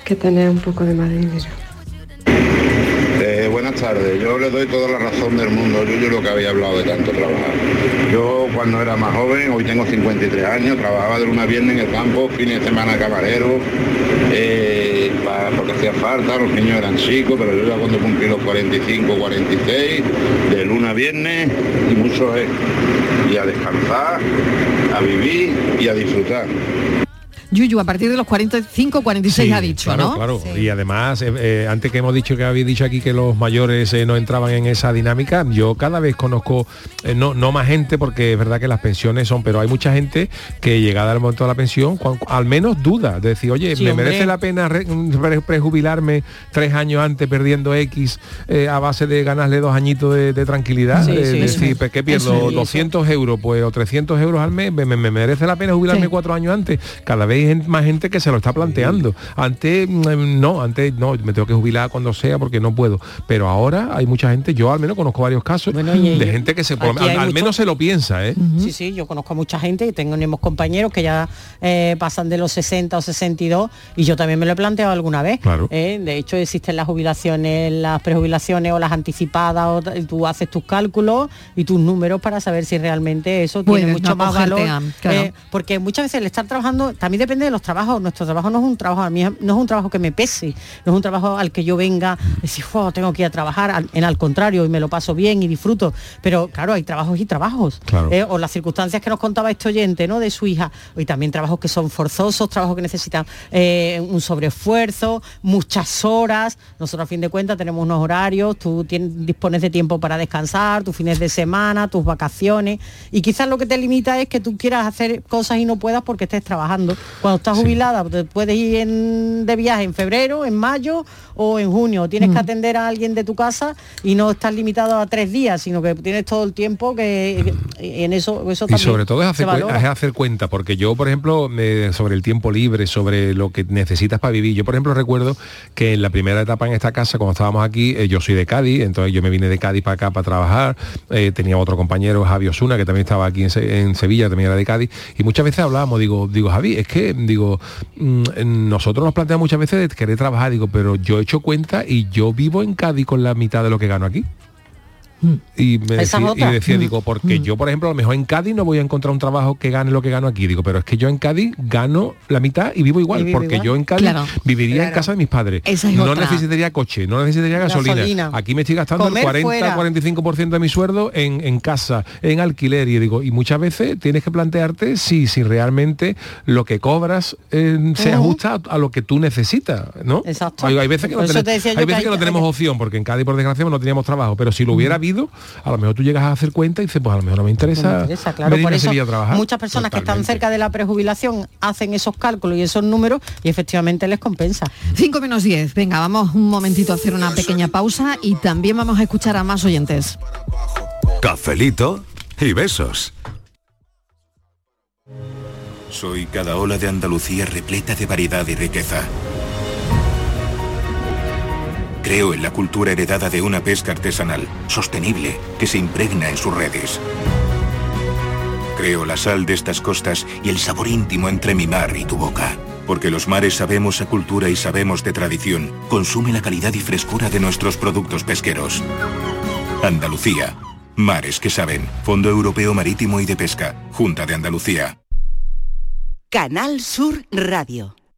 que tener un poco de más dinero. Eh, buenas tardes, yo le doy toda la razón del mundo, yo, yo lo que había hablado de tanto trabajar. Yo cuando era más joven, hoy tengo 53 años, trabajaba de lunes a viernes en el campo, fines de semana camarero, eh, porque hacía falta, los niños eran chicos, pero yo ya cuando cumplí los 45, 46, de luna a viernes, y mucho es. Y a descansar, a vivir y a disfrutar. Yuyu, a partir de los 45, 46 Sí, ha dicho, claro, ¿no? Claro, y además, eh, eh, antes que hemos dicho que habéis dicho aquí que los mayores eh, no entraban en esa dinámica, yo cada vez conozco, no, no más gente, porque es verdad que las pensiones son, pero hay mucha gente que llegada al momento de la pensión, cuan- al menos duda, de decir, oye, Sí, ¿me hombre. merece la pena re- pre- prejubilarme tres años antes perdiendo X a base de ganarle dos añitos de, de tranquilidad? Sí, sí, decir, pues, ¿qué pierdo? es. 200 euros pues o 300 euros al mes, ¿me, me- me merece la pena jubilarme cuatro años antes? Cada vez hay más gente que se lo está planteando. Antes mm, no, antes no, me tengo que jubilar cuando sea porque no puedo. Pero ahora hay mucha gente, yo al menos conozco varios casos y- de gente que se por- al, menos se lo piensa, ¿eh? Sí, sí, yo conozco a mucha gente y tenemos compañeros que ya eh, pasan de los 60 o 62 y yo también me lo he planteado alguna vez. Claro. ¿eh? De hecho, existen las jubilaciones, las prejubilaciones o las anticipadas, o tú haces tus cálculos y tus números para saber si realmente eso Puedes tiene mucho no más valor. claro. eh, porque muchas veces el estar trabajando también depende de los trabajos. Nuestro trabajo no es un trabajo, a mí no es un trabajo que me pese, no es un trabajo al que yo venga y decir, "Jo, tengo que ir a trabajar, al- en al contrario, y me lo paso bien y disfruto. Pero claro, hay trabajos y trabajos. Claro. Eh, o las circunstancias que nos contaba este oyente, ¿no? De su hija. Y también trabajos que son forzosos, trabajos que necesitan eh, un sobreesfuerzo, muchas horas. Nosotros a fin de cuentas tenemos unos horarios, tú tienes- dispones de tiempo para descansar, tus fines de semana, tus vacaciones. Y quizás lo que te limita es que tú quieras hacer cosas y no puedas porque estés trabajando. Cuando estás jubilada, te puedes ir en- de viaje en febrero, en mayo o en junio. Tienes Mm. que atender a alguien de tu casa y no estás limitado a tres días, sino que tienes todo el tiempo que que en eso, eso Y también sobre todo es hacer, es cuenta, porque yo, por ejemplo, eh, sobre el tiempo libre, sobre lo que necesitas para vivir, yo, por ejemplo, recuerdo que en la primera etapa en esta casa, cuando estábamos aquí, eh, yo soy de Cádiz, entonces yo me vine de Cádiz para acá para trabajar, eh, tenía otro compañero, Javi Osuna, que también estaba aquí en, en Sevilla, también era de Cádiz, y muchas veces hablábamos, digo, digo, Javi, es que, digo, mm, nosotros nos planteamos muchas veces de querer trabajar, digo, pero yo he hecho cuenta y yo vivo en Cádiz con la mitad de lo que gano aquí. Y, me decía, y decía, Mm. digo, porque yo, por ejemplo, a lo mejor en Cádiz no voy a encontrar un trabajo que gane lo que gano aquí. Digo, pero es que yo en Cádiz gano la mitad y vivo igual, Y vivo porque igual. yo en Cádiz Claro. viviría en casa de mis padres. Esa es no otra. necesitaría coche, no necesitaría gasolina. Gasolina. Aquí me estoy gastando Comer el 40, fuera. 45% de mi sueldo en, en casa, en alquiler. Y digo, y muchas veces tienes que plantearte si, si realmente lo que cobras eh, se ajusta a, a lo que tú necesitas, ¿no? Exacto. Hay, hay veces que no tenemos, te hay que veces hay que no que- tenemos opción, porque en Cádiz, por desgracia, no teníamos trabajo. Pero si lo hubiera habido, a lo mejor tú llegas a hacer cuenta y dices, pues a lo mejor no me interesa, Me interesa, claro, venirme por a eso Sevilla a trabajar. muchas personas que están cerca de la prejubilación hacen esos cálculos y esos números y efectivamente les compensa. 5 menos 10. Venga, vamos un momentito a hacer una pequeña pausa y también vamos a escuchar a más oyentes. Cafelito y besos. Soy cada ola de Andalucía repleta de variedad y riqueza. Creo en la cultura heredada de una pesca artesanal, sostenible, que se impregna en sus redes. Creo la sal de estas costas y el sabor íntimo entre mi mar y tu boca. Porque los mares sabemos a cultura y sabemos de tradición. Consume la calidad y frescura de nuestros productos pesqueros. Andalucía. Mares que saben. Fondo Europeo Marítimo y de Pesca. Junta de Andalucía. Canal Sur Radio.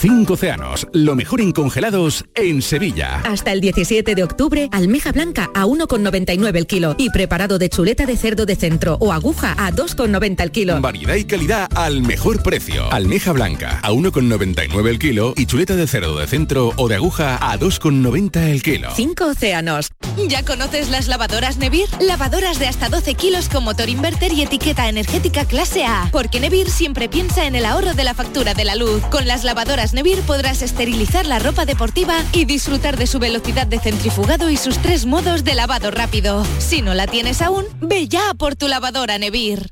Cinco océanos, lo mejor en congelados en Sevilla. Hasta el 17 de octubre, almeja blanca a 1,99 el kilo y preparado de chuleta de cerdo de centro o aguja a 2,90 el kilo. Variedad y calidad al mejor precio. Almeja blanca a 1,99 el kilo y chuleta de cerdo de centro o de aguja a 2,90 el kilo. Cinco océanos. ¿Ya conoces las lavadoras Nevir? Lavadoras de hasta 12 kilos con motor inverter y etiqueta energética clase A. Porque Nevir siempre piensa en el ahorro de la factura de la luz. Con las lavadoras Nevir podrás esterilizar la ropa deportiva y disfrutar de su velocidad de centrifugado y sus tres modos de lavado rápido. Si no la tienes aún, ve ya por tu lavadora Nevir.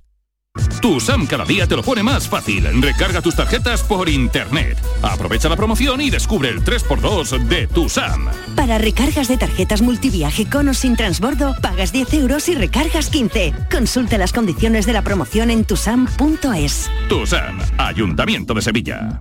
Tu Tu SAM cada día te lo pone más fácil. Recarga tus tarjetas por internet. Aprovecha la promoción y descubre el 3x2 de Tu SAM. Para recargas de tarjetas multiviaje con o sin transbordo, pagas 10 euros y recargas 15. Consulta las condiciones de la promoción en tusam.es. Tu SAM, Ayuntamiento de Sevilla.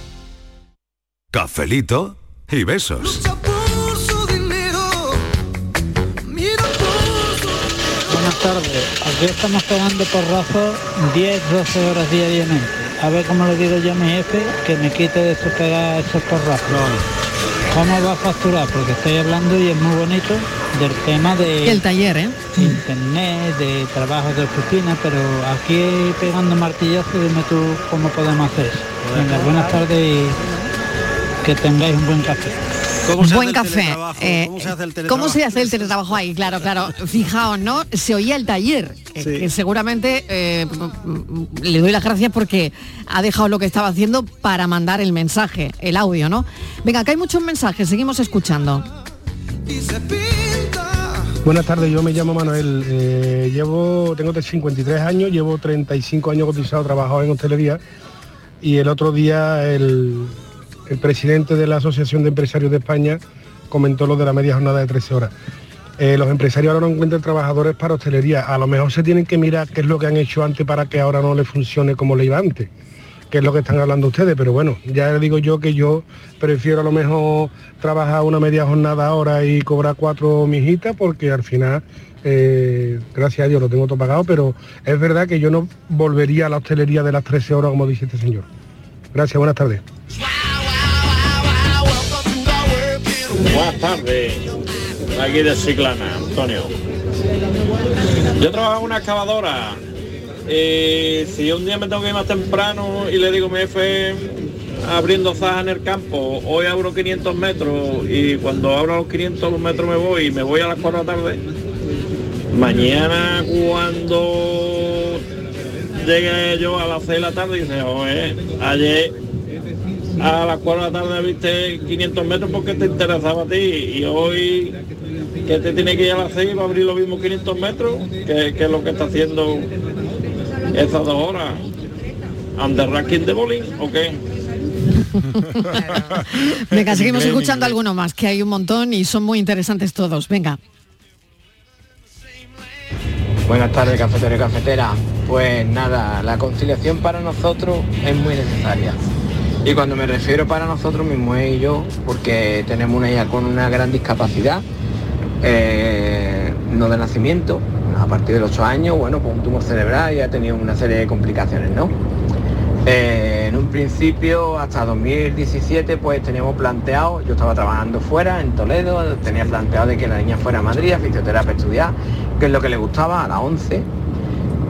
Cafelito y besos. Buenas tardes. Aquí estamos pegando porrazos 10, 12 horas diariamente. A ver cómo le digo yo a mi jefe que me quite de su pegar esos porrazos. ¿Cómo va a facturar? Porque estoy hablando y es muy bonito del tema de El taller, ¿eh? internet, de trabajo de oficina, pero aquí pegando martillazos, dime tú cómo podemos hacer eso. Venga, buenas tardes y que tengáis un buen café. Buen café. Eh, ¿Cómo se hace el teletrabajo ahí? Claro, claro. Fijaos, ¿no? Se oía el taller, eh, Sí. que seguramente eh, le doy las gracias porque ha dejado lo que estaba haciendo para mandar el mensaje, el audio, ¿no? Venga, acá hay muchos mensajes, seguimos escuchando. Buenas tardes, yo me llamo Manuel, eh, llevo, tengo 53 años, llevo 35 años cotizado, trabajado en hostelería y el otro día el, el presidente de la Asociación de Empresarios de España comentó lo de la media jornada de 13 horas. Eh, los empresarios ahora no encuentran trabajadores para hostelería, a lo mejor se tienen que mirar qué es lo que han hecho antes para que ahora no les funcione como le iba antes que es lo que están hablando ustedes, pero bueno, ya digo yo que yo prefiero a lo mejor trabajar una media jornada ahora y cobrar cuatro mijitas, porque al final, eh, gracias a Dios, lo tengo todo pagado, pero es verdad que yo no volvería a la hostelería de las 13 horas, como dice este señor. Gracias, buenas tardes. Buenas tardes, aquí de Ciclana, Antonio. Yo trabajo en una excavadora. Eh, si un día me tengo que ir más temprano y le digo mi jefe abriendo zajas en el campo, hoy abro 500 metros y cuando abro los 500 metros me voy y me voy a las 4 de la tarde, mañana cuando llegue yo a las 6 de la tarde dice, oye, ayer a las 4 de la tarde viste 500 metros porque te interesaba a ti y hoy que te tiene que ir a las 6 para abrir los mismos 500 metros, que, que es lo que está haciendo esas dos horas. ¿Under ranking de bowling o qué? Venga, seguimos escuchando alguno más, que hay un montón y son muy interesantes todos. Venga. Buenas tardes, cafetero y cafetera. Pues nada, la conciliación para nosotros es muy necesaria. Y cuando me refiero para nosotros, mi mujer y yo, porque tenemos una hija con una gran discapacidad, eh, no de nacimiento, a partir de los 8 años, bueno, pues un tumor cerebral y ha tenido una serie de complicaciones, ¿no? Eh, en un principio, hasta 2017, pues teníamos planteado, yo estaba trabajando fuera, en Toledo, tenía planteado de que la niña fuera a Madrid, a fisioterapia a estudiar, que es lo que le gustaba, a las 11.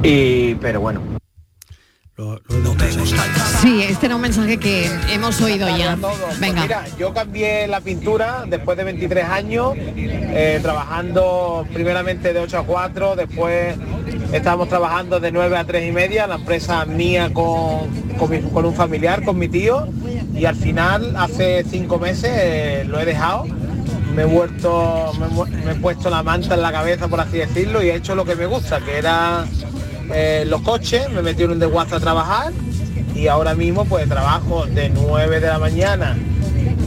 Y, pero bueno, Sí, este era un mensaje que hemos oído ya. Venga. Mira, yo cambié la pintura después de 23 años, eh, trabajando primeramente de 8 a 4, después estábamos trabajando de 9 a 3 y media, la empresa mía con, con, mi- con un familiar, con mi tío, y al final, hace cinco meses, eh, lo he dejado. Me he vuelto, me, me he puesto la manta en la cabeza, por así decirlo, y he hecho lo que me gusta, que era eh, los coches, me metí en un a trabajar y ahora mismo pues trabajo de 9 de la mañana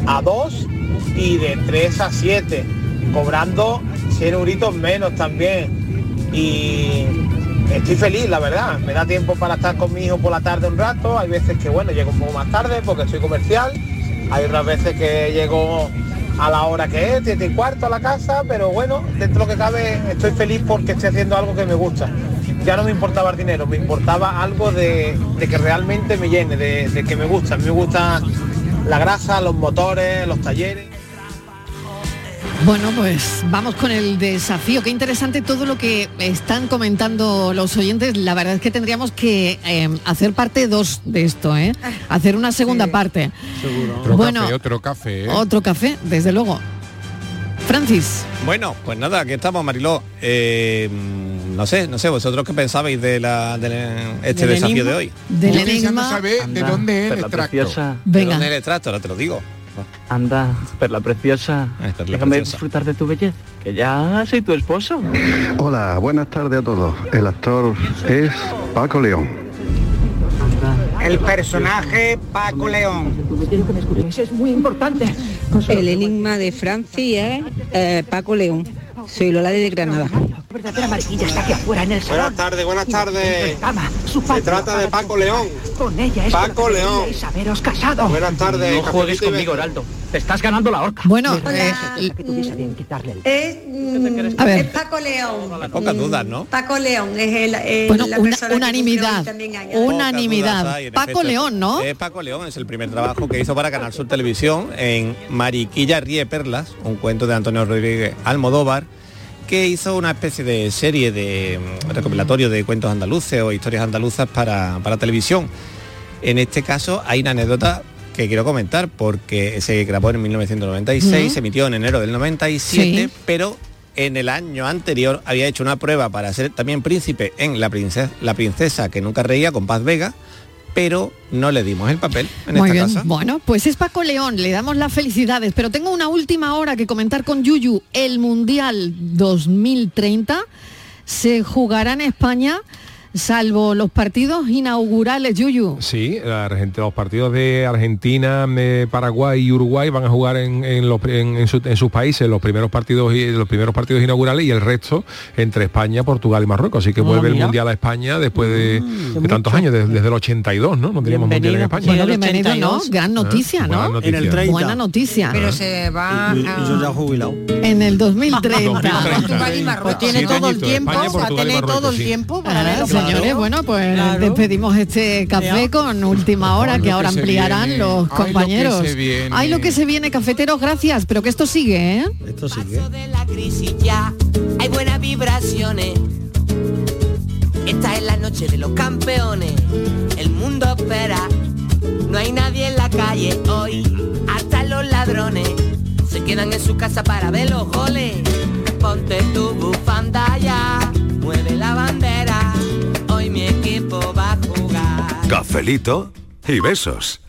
a 2 y de 3 a 7, cobrando 100 euritos menos también. Y estoy feliz, la verdad. Me da tiempo para estar con mi hijo por la tarde un rato. Hay veces que, bueno, llego un poco más tarde porque soy comercial. Hay otras veces que llego a la hora que es, 7 y cuarto a la casa, pero bueno, dentro de lo que cabe estoy feliz porque estoy haciendo algo que me gusta. Ya no me importaba el dinero, me importaba algo de, de que realmente me llene, de, de que me gusta. A mí me gusta la grasa, los motores, los talleres. Bueno, pues vamos con el desafío. Qué interesante todo lo que están comentando los oyentes. La verdad es que tendríamos que eh, hacer parte dos de esto, ¿eh? Hacer una segunda parte. Otro Bueno, café, otro café. ¿eh? Otro café, desde luego. Francis. Bueno, pues nada, aquí estamos, Mariló. Eh, no sé, no sé, vosotros qué pensabais de, la, de este Del desafío enigma. de hoy. Del enigma. saber de dónde es el extracto. ¿De Venga. dónde es el extracto? Ahora te lo digo. Anda, perla preciosa. perla Déjame preciosa. disfrutar de tu belleza, que ya soy tu esposo. Hola, buenas tardes a todos. El actor es Paco León. El personaje Paco León. es muy importante. El enigma de Francia es eh, Paco León. Soy Lola de Granada. verdadera mariquilla está aquí afuera en el salón. Buenas tardes, buenas tardes. Se trata de Paco León. Con ella es Paco León. haberos casado. Buenas tardes. No juegues conmigo. Heraldo. Te estás ganando la horca. Bueno, eh, Es, mm, A ver. es Paco León. Pocas dudas, ¿no? Paco León es el, Bueno, la una- persona que unanimidad. Unanimidad. Paco efecto. León, ¿no? Es Paco León, es el primer trabajo que hizo para Canal Sur Televisión en Mariquilla Ríe Perlas, un cuento de Antonio Rodríguez Almodóvar, que hizo una especie de serie de mm, recopilatorio de cuentos andaluces o historias andaluzas para, para televisión. En este caso hay una anécdota que quiero comentar porque se grabó en 1996, Ujú. se emitió en enero del 97, Sí. pero en el año anterior había hecho una prueba para ser también príncipe en La princesa, la princesa que nunca reía con Paz Vega, pero no le dimos el papel en Muy esta bien. casa. Bueno, pues es Paco León, le damos las felicidades, pero tengo una última hora que comentar con Yuyu. El Mundial 2030 se jugará en España, salvo los partidos inaugurales, Yuyu. Sí, la los partidos de Argentina, eh, Paraguay y Uruguay van a jugar en, en los- en- en su- en sus países los primeros partidos y los primeros partidos inaugurales y el resto entre España, Portugal y Marruecos. Así que Ah, vuelve el mundial a España después de, Mm. de tantos años, desde, desde el 82, ¿no? No teníamos mundial en España. Bueno, bienvenido, ¿no? Gran noticia, Ah, buena ¿no? noticia. En el 30. Buena noticia. Pero se va Y, y yo ya a... jubilado. En el 2030. Portugal y Marruecos. Pues tiene todo el tiempo, España, va a Portugal y tener todo el tiempo para verlo. Señores, bueno, pues Claro. despedimos este café con última hora que lo ahora que se ampliarán viene. los Ay, lo que compañeros. se viene. Ay, lo que se viene, cafeteros, gracias, pero que esto sigue, ¿eh? Esto sigue. la crisis ya hay buenas vibraciones. Esta es la noche de los campeones. El mundo espera. No hay nadie en la calle hoy. Hasta los ladrones se quedan en su casa para ver los goles. Ponte tu bufanda ya. Cafelito y besos.